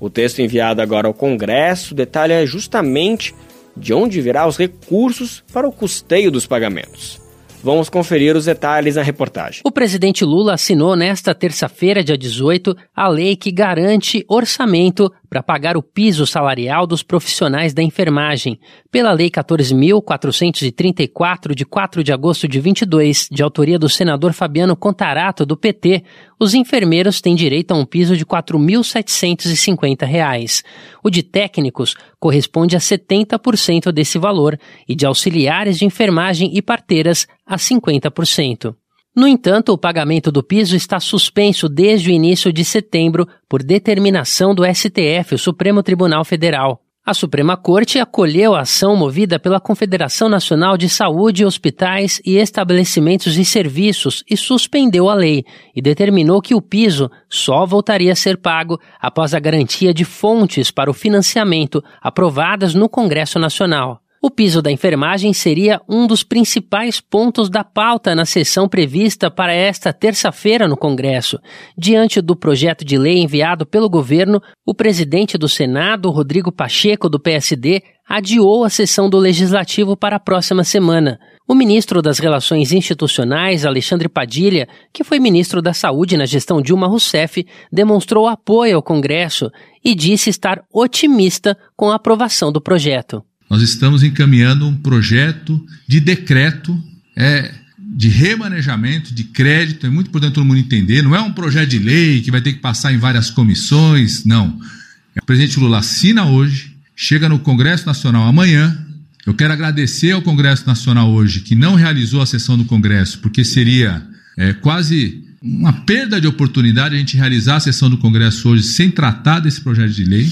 O texto enviado agora ao Congresso detalha justamente de onde virá os recursos para o custeio dos pagamentos. Vamos conferir os detalhes na reportagem. O presidente Lula assinou nesta terça-feira, dia 18, a lei que garante orçamento para pagar o piso salarial dos profissionais da enfermagem. Pela Lei 14.434, de 4 de agosto de 22, de autoria do senador Fabiano Contarato, do PT, os enfermeiros têm direito a um piso de R$ 4.750. O de técnicos corresponde a 70% desse valor e de auxiliares de enfermagem e parteiras a 50%. No entanto, o pagamento do piso está suspenso desde o início de setembro por determinação do STF, o Supremo Tribunal Federal. A Suprema Corte acolheu a ação movida pela Confederação Nacional de Saúde, Hospitais e Estabelecimentos e Serviços e suspendeu a lei e determinou que o piso só voltaria a ser pago após a garantia de fontes para o financiamento aprovadas no Congresso Nacional. O piso da enfermagem seria um dos principais pontos da pauta na sessão prevista para esta terça-feira no Congresso. Diante do projeto de lei enviado pelo governo, o presidente do Senado, Rodrigo Pacheco, do PSD, adiou a sessão do Legislativo para a próxima semana. O ministro das Relações Institucionais, Alexandre Padilha, que foi ministro da Saúde na gestão Dilma Rousseff, demonstrou apoio ao Congresso e disse estar otimista com a aprovação do projeto. Nós estamos encaminhando um projeto de decreto é, de remanejamento de crédito. É muito importante todo mundo entender. Não é um projeto de lei que vai ter que passar em várias comissões. Não. O presidente Lula assina hoje, chega no Congresso Nacional amanhã. Eu quero agradecer ao Congresso Nacional hoje, que não realizou a sessão do Congresso, porque seria é, quase uma perda de oportunidade a gente realizar a sessão do Congresso hoje sem tratar desse projeto de lei.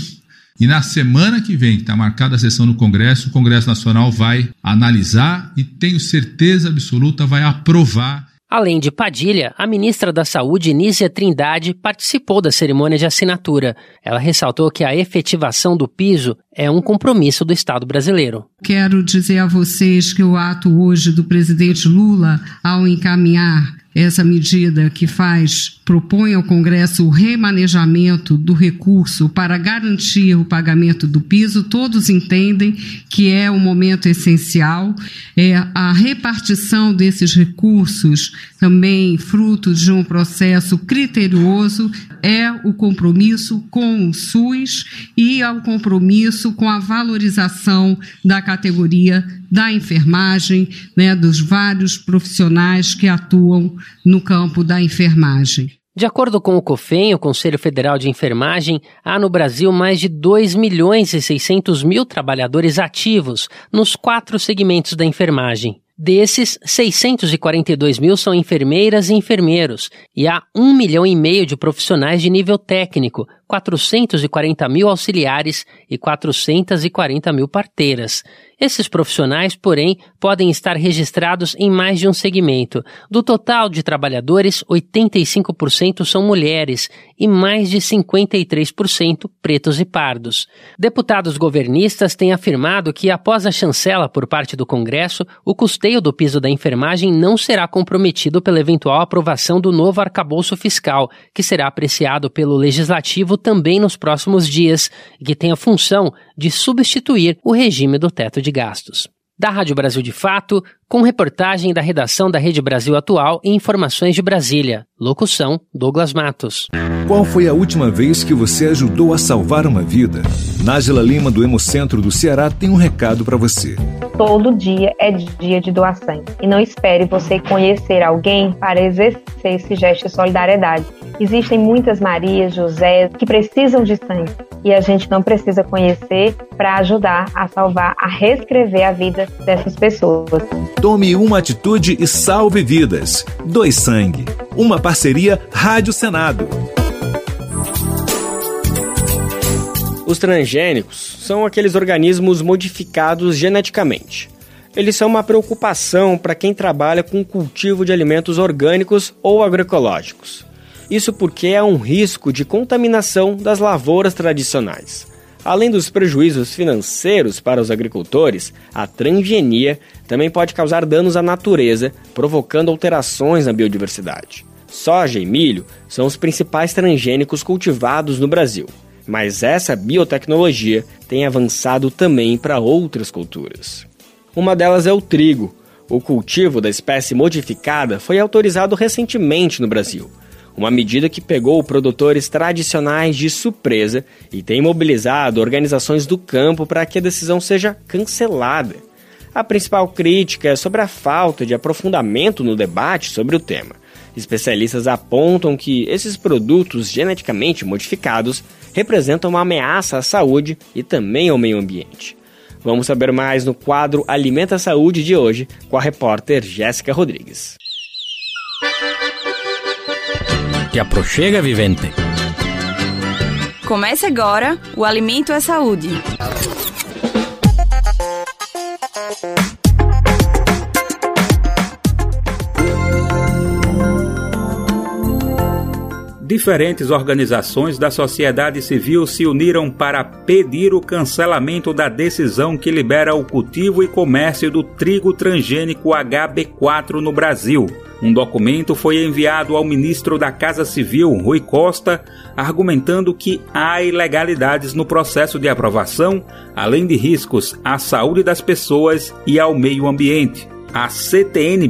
E na semana que vem, que está marcada a sessão no Congresso, o Congresso Nacional vai analisar e tenho certeza absoluta vai aprovar Além de Padilha, a ministra da Saúde, Nízia Trindade, participou da cerimônia de assinatura. Ela ressaltou que a efetivação do piso é um compromisso do Estado brasileiro. Quero dizer a vocês que o ato hoje do presidente Lula, ao encaminhar essa medida que faz, propõe ao Congresso o remanejamento do recurso para garantir o pagamento do piso, todos entendem que é um momento essencial. É, a repartição desses recursos, também fruto de um processo criterioso, é o compromisso com o SUS e é o compromisso com a valorização da categoria da enfermagem, né, dos vários profissionais que atuam no campo da enfermagem. De acordo com o COFEN, o Conselho Federal de Enfermagem, há no Brasil mais de 2 milhões e 600 mil trabalhadores ativos nos quatro segmentos da enfermagem. Desses, 642 mil são enfermeiras e enfermeiros, e há 1 milhão e meio de profissionais de nível técnico, 440 mil auxiliares e 440 mil parteiras. Esses profissionais, porém, podem estar registrados em mais de um segmento. Do total de trabalhadores, 85% são mulheres e mais de 53% pretos e pardos. Deputados governistas têm afirmado que, após a chancela por parte do Congresso, o custeio do piso da enfermagem não será comprometido pela eventual aprovação do novo arcabouço fiscal, que será apreciado pelo Legislativo também nos próximos dias e que tem a função de substituir o regime do teto de gastos. Da Rádio Brasil de Fato, com reportagem da redação da Rede Brasil Atual e informações de Brasília. Locução: Douglas Matos. Qual foi a última vez que você ajudou a salvar uma vida? Nájila Lima, do Hemocentro do Ceará, tem um recado para você. Todo dia é dia de doação. E não espere você conhecer alguém para exercer esse gesto de solidariedade. Existem muitas Marias, José que precisam de sangue. E a gente não precisa conhecer para ajudar a salvar, a reescrever a vida dessas pessoas. Tome uma atitude e salve vidas. Dois Sangue. Uma parceria Rádio Senado. Os transgênicos são aqueles organismos modificados geneticamente. Eles são uma preocupação para quem trabalha com o cultivo de alimentos orgânicos ou agroecológicos. Isso porque é um risco de contaminação das lavouras tradicionais. Além dos prejuízos financeiros para os agricultores, a transgenia também pode causar danos à natureza, provocando alterações na biodiversidade. Soja e milho são os principais transgênicos cultivados no Brasil, mas essa biotecnologia tem avançado também para outras culturas. Uma delas é o trigo. O cultivo da espécie modificada foi autorizado recentemente no Brasil uma medida que pegou produtores tradicionais de surpresa e tem mobilizado organizações do campo para que a decisão seja cancelada. A principal crítica é sobre a falta de aprofundamento no debate sobre o tema. Especialistas apontam que esses produtos geneticamente modificados representam uma ameaça à saúde e também ao meio ambiente. Vamos saber mais no quadro Alimenta a Saúde de hoje com a repórter Jéssica Rodrigues. Te aproxega, vivente. Comece agora o Alimento é Saúde. Diferentes organizações da sociedade civil se uniram para pedir o cancelamento da decisão que libera o cultivo e comércio do trigo transgênico HB4 no Brasil. Um documento foi enviado ao ministro da Casa Civil, Rui Costa, argumentando que há ilegalidades no processo de aprovação, além de riscos à saúde das pessoas e ao meio ambiente. A CTN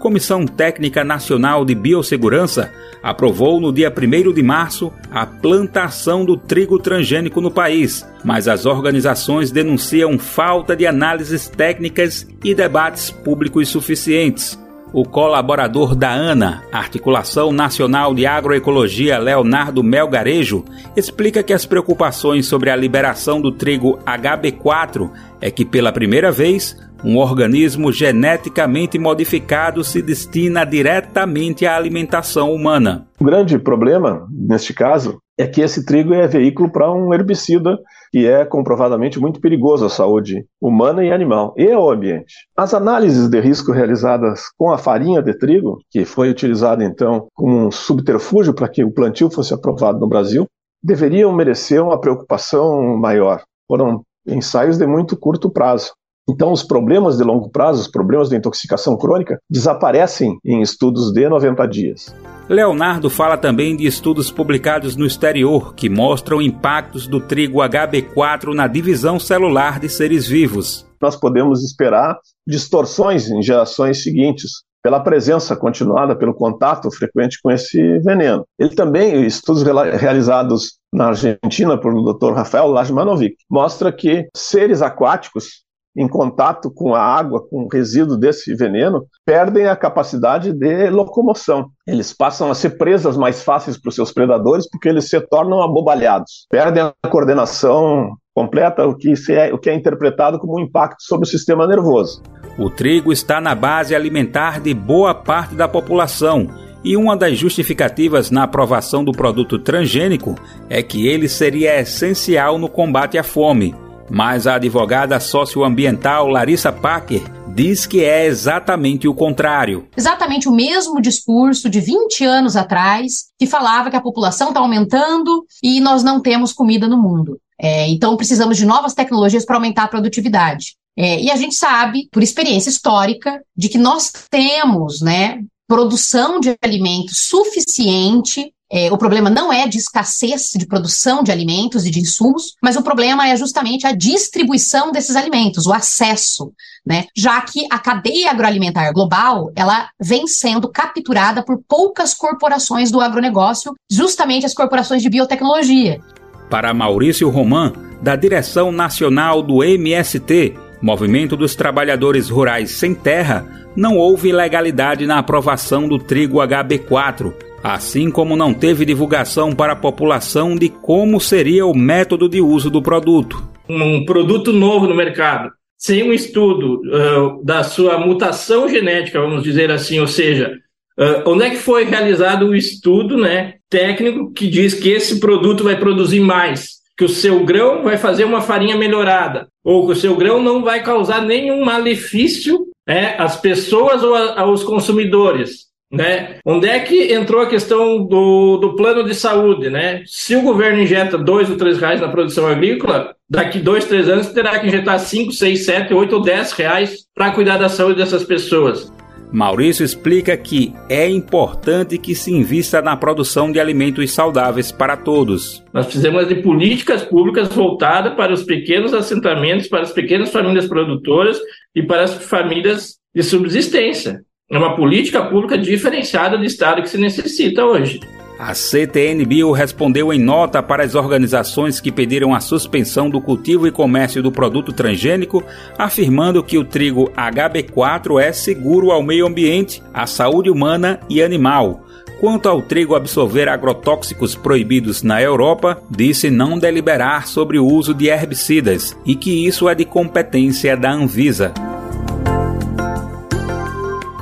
Comissão Técnica Nacional de Biossegurança, aprovou no dia 1 de março a plantação do trigo transgênico no país, mas as organizações denunciam falta de análises técnicas e debates públicos suficientes. O colaborador da ANA, Articulação Nacional de Agroecologia, Leonardo Melgarejo, explica que as preocupações sobre a liberação do trigo HB4 é que, pela primeira vez, um organismo geneticamente modificado se destina diretamente à alimentação humana. O grande problema, neste caso, é que esse trigo é veículo para um herbicida que é comprovadamente muito perigoso à saúde humana e animal e ao ambiente. As análises de risco realizadas com a farinha de trigo, que foi utilizada então como um subterfúgio para que o plantio fosse aprovado no Brasil, deveriam merecer uma preocupação maior. Foram ensaios de muito curto prazo. Então, os problemas de longo prazo, os problemas de intoxicação crônica, desaparecem em estudos de 90 dias. Leonardo fala também de estudos publicados no exterior que mostram impactos do trigo HB4 na divisão celular de seres vivos. Nós podemos esperar distorções em gerações seguintes, pela presença continuada, pelo contato frequente com esse veneno. Ele também, estudos realizados na Argentina por Dr. Rafael Lajmanovic, mostra que seres aquáticos em contato com a água, com o resíduo desse veneno, perdem a capacidade de locomoção. Eles passam a ser presas mais fáceis para os seus predadores porque eles se tornam abobalhados. Perdem a coordenação completa, o que, é, o que é interpretado como um impacto sobre o sistema nervoso. O trigo está na base alimentar de boa parte da população e uma das justificativas na aprovação do produto transgênico é que ele seria essencial no combate à fome. Mas a advogada socioambiental Larissa Packer diz que é exatamente o contrário. Exatamente o mesmo discurso de 20 anos atrás, que falava que a população está aumentando e nós não temos comida no mundo. É, então precisamos de novas tecnologias para aumentar a produtividade. É, e a gente sabe, por experiência histórica, de que nós temos né, produção de alimentos suficiente. É, o problema não é de escassez de produção de alimentos e de insumos, mas o problema é justamente a distribuição desses alimentos, o acesso, né? Já que a cadeia agroalimentar global, ela vem sendo capturada por poucas corporações do agronegócio, justamente as corporações de biotecnologia. Para Maurício Roman, da direção nacional do MST, Movimento dos Trabalhadores Rurais Sem Terra, não houve legalidade na aprovação do trigo HB4, assim como não teve divulgação para a população de como seria o método de uso do produto. Um produto novo no mercado, sem um estudo uh, da sua mutação genética, vamos dizer assim, ou seja, uh, onde é que foi realizado o estudo né, técnico que diz que esse produto vai produzir mais, que o seu grão vai fazer uma farinha melhorada, ou que o seu grão não vai causar nenhum malefício né, às pessoas ou a, aos consumidores. Né? Onde é que entrou a questão do, do plano de saúde? Né? Se o governo injeta dois ou três reais na produção agrícola, daqui dois, três anos terá que injetar cinco, seis, sete, oito ou dez reais para cuidar da saúde dessas pessoas. Maurício explica que é importante que se invista na produção de alimentos saudáveis para todos. Nós precisamos de políticas públicas voltadas para os pequenos assentamentos, para as pequenas famílias produtoras e para as famílias de subsistência. É uma política pública diferenciada do Estado que se necessita hoje. A CTN-Bio respondeu em nota para as organizações que pediram a suspensão do cultivo e comércio do produto transgênico, afirmando que o trigo HB4 é seguro ao meio ambiente, à saúde humana e animal. Quanto ao trigo absorver agrotóxicos proibidos na Europa, disse não deliberar sobre o uso de herbicidas e que isso é de competência da Anvisa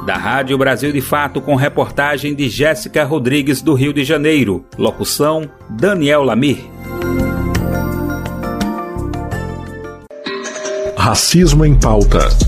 da Rádio Brasil de Fato com reportagem de Jéssica Rodrigues do Rio de Janeiro. Locução: Daniel Lamir. Racismo em pauta.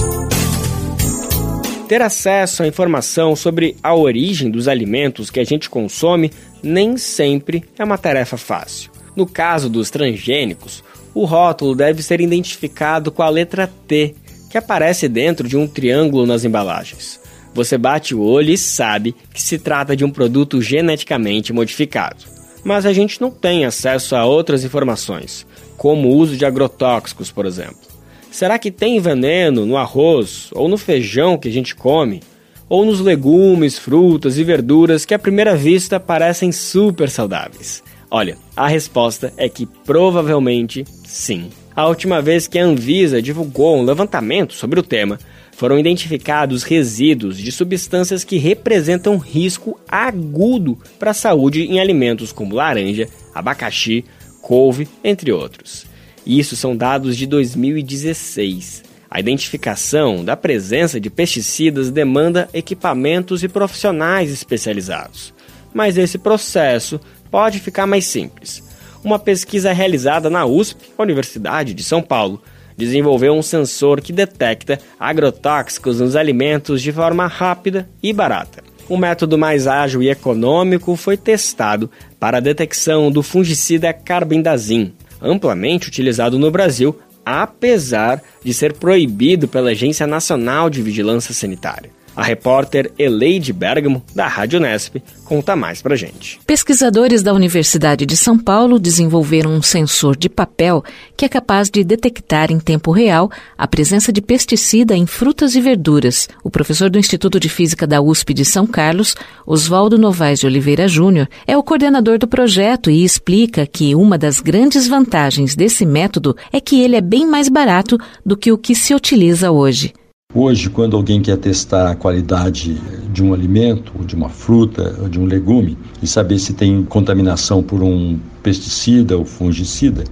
Ter acesso à informação sobre a origem dos alimentos que a gente consome nem sempre é uma tarefa fácil. No caso dos transgênicos, o rótulo deve ser identificado com a letra T, que aparece dentro de um triângulo nas embalagens. Você bate o olho e sabe que se trata de um produto geneticamente modificado. Mas a gente não tem acesso a outras informações, como o uso de agrotóxicos, por exemplo. Será que tem veneno no arroz ou no feijão que a gente come? Ou nos legumes, frutas e verduras que à primeira vista parecem super saudáveis? Olha, a resposta é que provavelmente sim. A última vez que a Anvisa divulgou um levantamento sobre o tema, foram identificados resíduos de substâncias que representam risco agudo para a saúde em alimentos como laranja, abacaxi, couve, entre outros. Isso são dados de 2016. A identificação da presença de pesticidas demanda equipamentos e profissionais especializados. Mas esse processo pode ficar mais simples. Uma pesquisa realizada na USP, Universidade de São Paulo, desenvolveu um sensor que detecta agrotóxicos nos alimentos de forma rápida e barata. Um método mais ágil e econômico foi testado para a detecção do fungicida carbendazim, amplamente utilizado no Brasil apesar de ser proibido pela Agência Nacional de Vigilância Sanitária. A repórter Eleide Bergamo, da Rádio Nesp, conta mais pra gente. Pesquisadores da Universidade de São Paulo desenvolveram um sensor de papel que é capaz de detectar em tempo real a presença de pesticida em frutas e verduras. O professor do Instituto de Física da USP de São Carlos, Oswaldo Novaes de Oliveira Júnior, é o coordenador do projeto e explica que uma das grandes vantagens desse método é que ele é bem mais barato do que o que se utiliza hoje. Hoje, quando alguém quer testar a qualidade de um alimento, ou de uma fruta, ou de um legume, e saber se tem contaminação por um pesticida ou fungicida,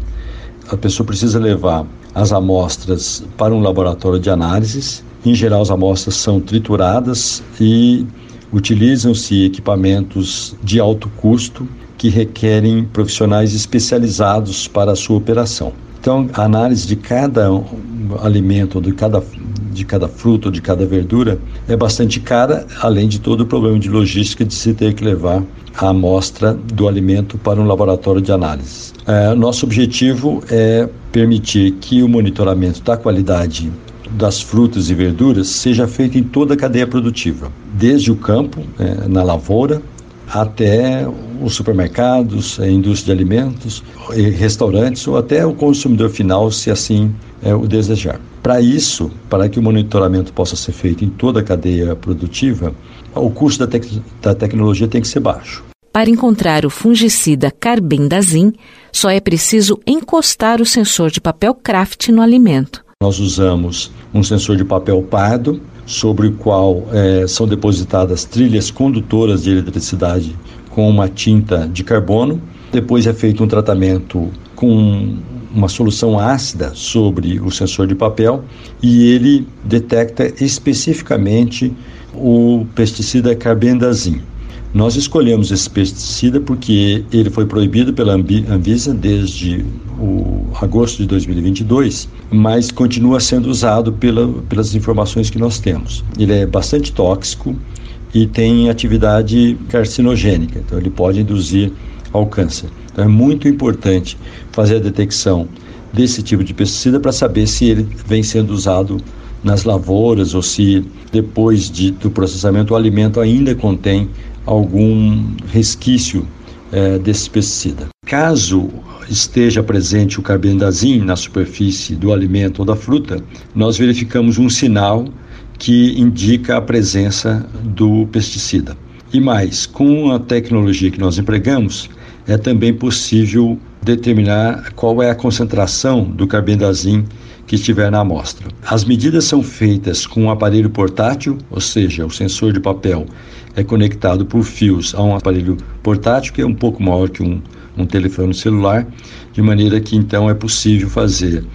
a pessoa precisa levar as amostras para um laboratório de análises. Em geral, as amostras são trituradas e utilizam-se equipamentos de alto custo que requerem profissionais especializados para a sua operação. Então, a análise de cada alimento, de cada de cada fruta de cada verdura é bastante cara, além de todo o problema de logística de se ter que levar a amostra do alimento para um laboratório de análise. É, nosso objetivo é permitir que o monitoramento da qualidade das frutas e verduras seja feito em toda a cadeia produtiva, desde o campo, é, na lavoura, até os supermercados, a indústria de alimentos, restaurantes ou até o consumidor final, se assim é, o desejar. Para isso, para que o monitoramento possa ser feito em toda a cadeia produtiva, o custo da, tec da tecnologia tem que ser baixo. Para encontrar o fungicida carbendazim, só é preciso encostar o sensor de papel craft no alimento. Nós usamos um sensor de papel pardo, sobre o qual é, são depositadas trilhas condutoras de eletricidade com uma tinta de carbono. Depois é feito um tratamento com uma solução ácida sobre o sensor de papel e ele detecta especificamente o pesticida carbendazim. Nós escolhemos esse pesticida porque ele foi proibido pela Anvisa desde o agosto de 2022, mas continua sendo usado pela, pelas informações que nós temos. Ele é bastante tóxico e tem atividade carcinogênica, então ele pode induzir ao câncer. Então é muito importante fazer a detecção desse tipo de pesticida para saber se ele vem sendo usado nas lavouras ou se depois de, do processamento o alimento ainda contém algum resquício é, desse pesticida. Caso esteja presente o carbendazim na superfície do alimento ou da fruta, nós verificamos um sinal que indica a presença do pesticida. E mais, com a tecnologia que nós empregamos, é também possível determinar qual é a concentração do carbendazim que estiver na amostra. As medidas são feitas com um aparelho portátil, ou seja, o sensor de papel é conectado por fios a um aparelho portátil que é um pouco maior que um, um telefone celular, de maneira que então é possível fazer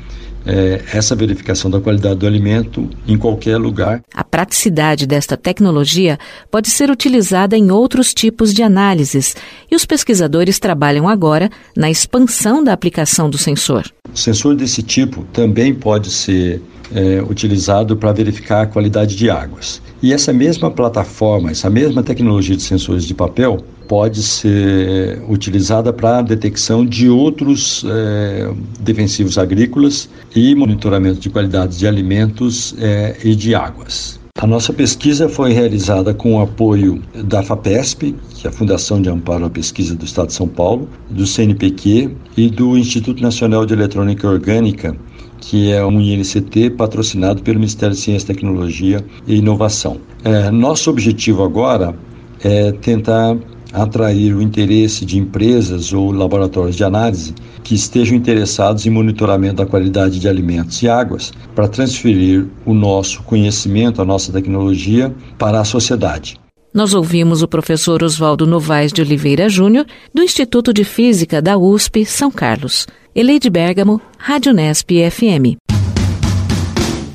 é, essa verificação da qualidade do alimento em qualquer lugar. A praticidade desta tecnologia pode ser utilizada em outros tipos de análises e os pesquisadores trabalham agora na expansão da aplicação do sensor. O sensor desse tipo também pode ser é, utilizado para verificar a qualidade de águas. E essa mesma plataforma, essa mesma tecnologia de sensores de papel pode ser utilizada para a detecção de outros é, defensivos agrícolas e monitoramento de qualidade de alimentos é, e de águas. A nossa pesquisa foi realizada com o apoio da FAPESP, que é a Fundação de Amparo à Pesquisa do Estado de São Paulo, do CNPq e do Instituto Nacional de Eletrônica Orgânica, que é um INCT patrocinado pelo Ministério de Ciência, Tecnologia e Inovação. É, nosso objetivo agora é tentar atrair o interesse de empresas ou laboratórios de análise que estejam interessados em monitoramento da qualidade de alimentos e águas para transferir o nosso conhecimento, a nossa tecnologia para a sociedade. Nós ouvimos o professor Oswaldo Novaes de Oliveira Júnior, do Instituto de Física da USP, São Carlos. Eleide Bergamo, Rádio Nesp FM.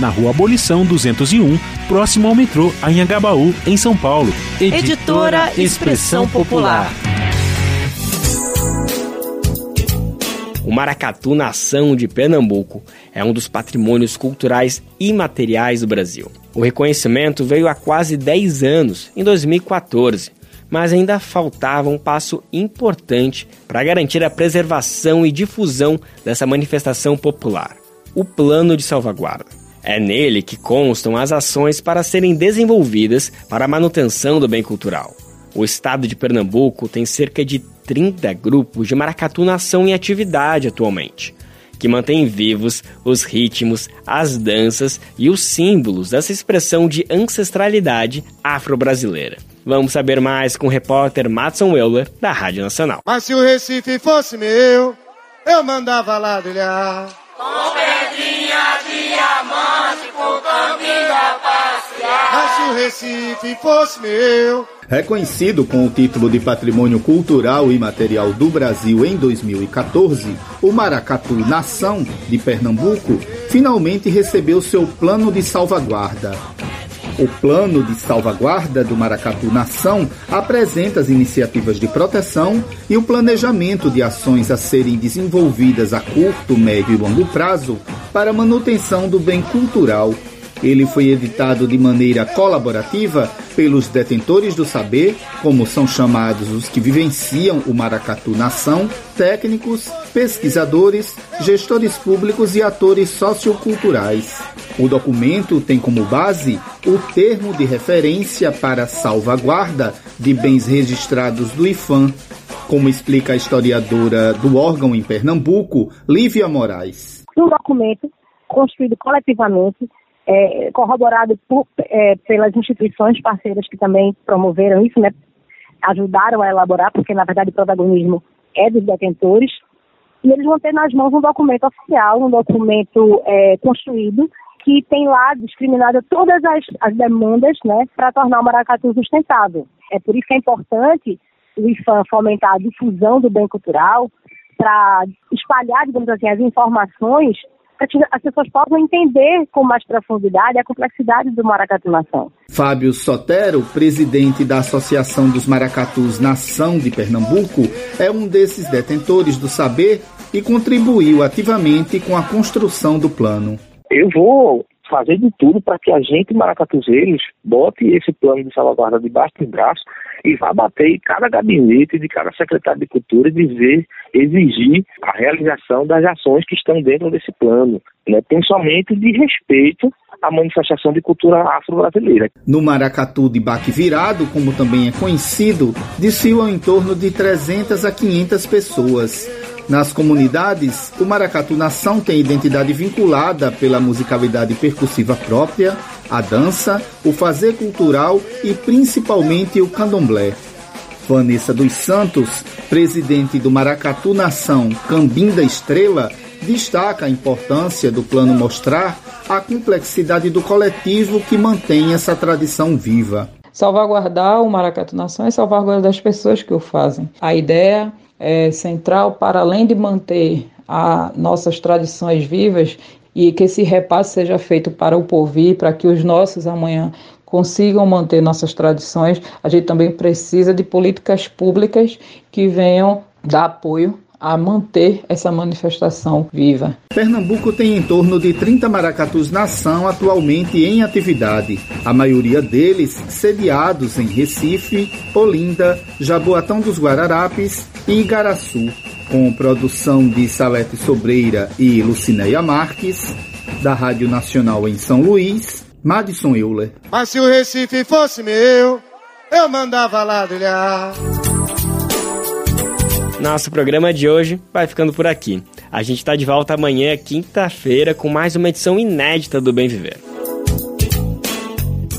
na Rua Abolição 201, próximo ao metrô Anhangabaú, em São Paulo. Editora Expressão Popular. O Maracatu Nação de Pernambuco é um dos patrimônios culturais imateriais do Brasil. O reconhecimento veio há quase 10 anos, em 2014, mas ainda faltava um passo importante para garantir a preservação e difusão dessa manifestação popular: o Plano de Salvaguarda. É nele que constam as ações para serem desenvolvidas para a manutenção do bem cultural. O estado de Pernambuco tem cerca de 30 grupos de maracatu nação em atividade atualmente, que mantêm vivos os ritmos, as danças e os símbolos dessa expressão de ancestralidade afro-brasileira. Vamos saber mais com o repórter Matson Euler, da Rádio Nacional. Mas se o Recife fosse meu, eu mandava ladrilhar. Recife fosse meu, Reconhecido com o título de Patrimônio Cultural e Material do Brasil em 2014, o Maracatu Nação de Pernambuco finalmente recebeu seu plano de salvaguarda. O plano de salvaguarda do Maracatu Nação apresenta as iniciativas de proteção e o planejamento de ações a serem desenvolvidas a curto, médio e longo prazo para manutenção do bem cultural ele foi editado de maneira colaborativa pelos detentores do saber, como são chamados os que vivenciam o Maracatu Nação, técnicos, pesquisadores, gestores públicos e atores socioculturais. O documento tem como base o termo de referência para salvaguarda de bens registrados do IFAM, como explica a historiadora do órgão em Pernambuco, Lívia Moraes. Um documento construído coletivamente é, corroborado por, é, pelas instituições parceiras que também promoveram isso, né, ajudaram a elaborar, porque na verdade o protagonismo é dos detentores, e eles vão ter nas mãos um documento oficial, um documento é, construído, que tem lá discriminado todas as, as demandas né, para tornar o maracatu sustentável. É por isso que é importante o IFAM fomentar a difusão do bem cultural, para espalhar, digamos assim, as informações as pessoas possam entender com mais profundidade a complexidade do maracatu nação. Fábio Sotero, presidente da Associação dos Maracatus Nação de Pernambuco, é um desses detentores do saber e contribuiu ativamente com a construção do plano. Eu vou fazer de tudo para que a gente, maracatuzeiros, bote esse plano de salvaguarda debaixo do braço e vá bater em cada gabinete de cada secretário de cultura e dizer, exigir a realização das ações que estão dentro desse plano, né, principalmente de respeito à manifestação de cultura afro-brasileira. No Maracatu de Baque Virado, como também é conhecido, desfilam em torno de 300 a 500 pessoas. Nas comunidades, o maracatu nação tem identidade vinculada pela musicalidade percussiva própria, a dança, o fazer cultural e principalmente o candomblé. Vanessa dos Santos, presidente do Maracatu Nação Cambinda Estrela, destaca a importância do plano mostrar a complexidade do coletivo que mantém essa tradição viva. Salvaguardar o Maracatu Nação é salvaguardar as pessoas que o fazem. A ideia é, central para além de manter as nossas tradições vivas e que esse repasse seja feito para o porvir, para que os nossos amanhã consigam manter nossas tradições, a gente também precisa de políticas públicas que venham dar apoio a manter essa manifestação viva. Pernambuco tem em torno de 30 maracatus nação atualmente em atividade, a maioria deles sediados em Recife, Olinda, Jaboatão dos Guararapes Igaraçu, com produção de Salete Sobreira e Lucinéia Marques, da Rádio Nacional em São Luís, Madison Euler. Mas se o Recife fosse meu, eu mandava ladrilhar. Nosso programa de hoje vai ficando por aqui. A gente está de volta amanhã, quinta-feira, com mais uma edição inédita do Bem Viver.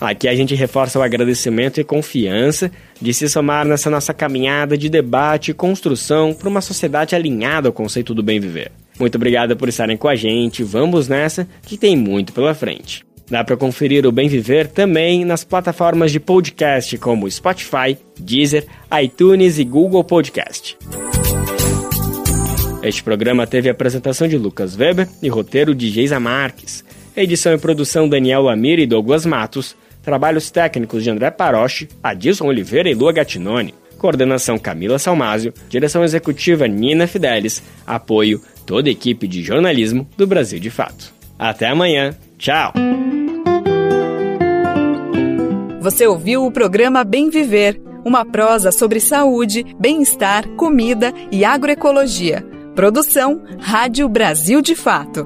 Aqui a gente reforça o agradecimento e confiança de se somar nessa nossa caminhada de debate e construção para uma sociedade alinhada ao conceito do bem viver. Muito obrigado por estarem com a gente, vamos nessa que tem muito pela frente. Dá para conferir o Bem Viver também nas plataformas de podcast como Spotify, Deezer, iTunes e Google Podcast. Este programa teve a apresentação de Lucas Weber e roteiro de Geisa Marques. Edição e produção Daniel Lamir e Douglas Matos. Trabalhos técnicos de André Paroche, Adilson Oliveira e Lua Gattinoni. Coordenação Camila Salmásio. Direção executiva Nina Fidelis. Apoio toda a equipe de jornalismo do Brasil de Fato. Até amanhã. Tchau. Você ouviu o programa Bem Viver, uma prosa sobre saúde, bem-estar, comida e agroecologia. Produção Rádio Brasil de Fato.